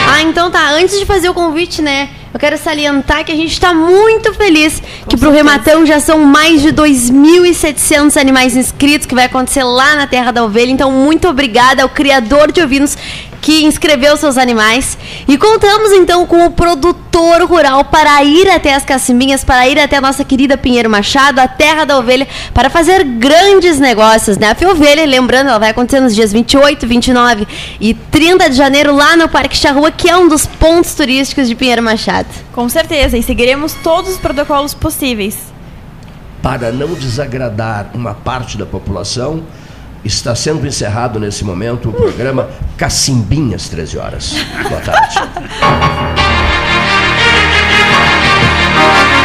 Ah, então tá. Antes de fazer o convite, né? Eu quero salientar que a gente está muito feliz que para o Rematão já são mais de 2.700 animais inscritos, que vai acontecer lá na Terra da Ovelha. Então, muito obrigada ao criador de ovinos que inscreveu seus animais. E contamos então com o produtor rural para ir até as Cacimbinhas, para ir até a nossa querida Pinheiro Machado, a terra da ovelha, para fazer grandes negócios, né? A Fiovelha, lembrando, ela vai acontecer nos dias 28, 29 e 30 de janeiro lá no Parque Charrua, que é um dos pontos turísticos de Pinheiro Machado. Com certeza, e seguiremos todos os protocolos possíveis. Para não desagradar uma parte da população, Está sendo encerrado nesse momento o programa Cacimbinhas 13 horas. Boa tarde.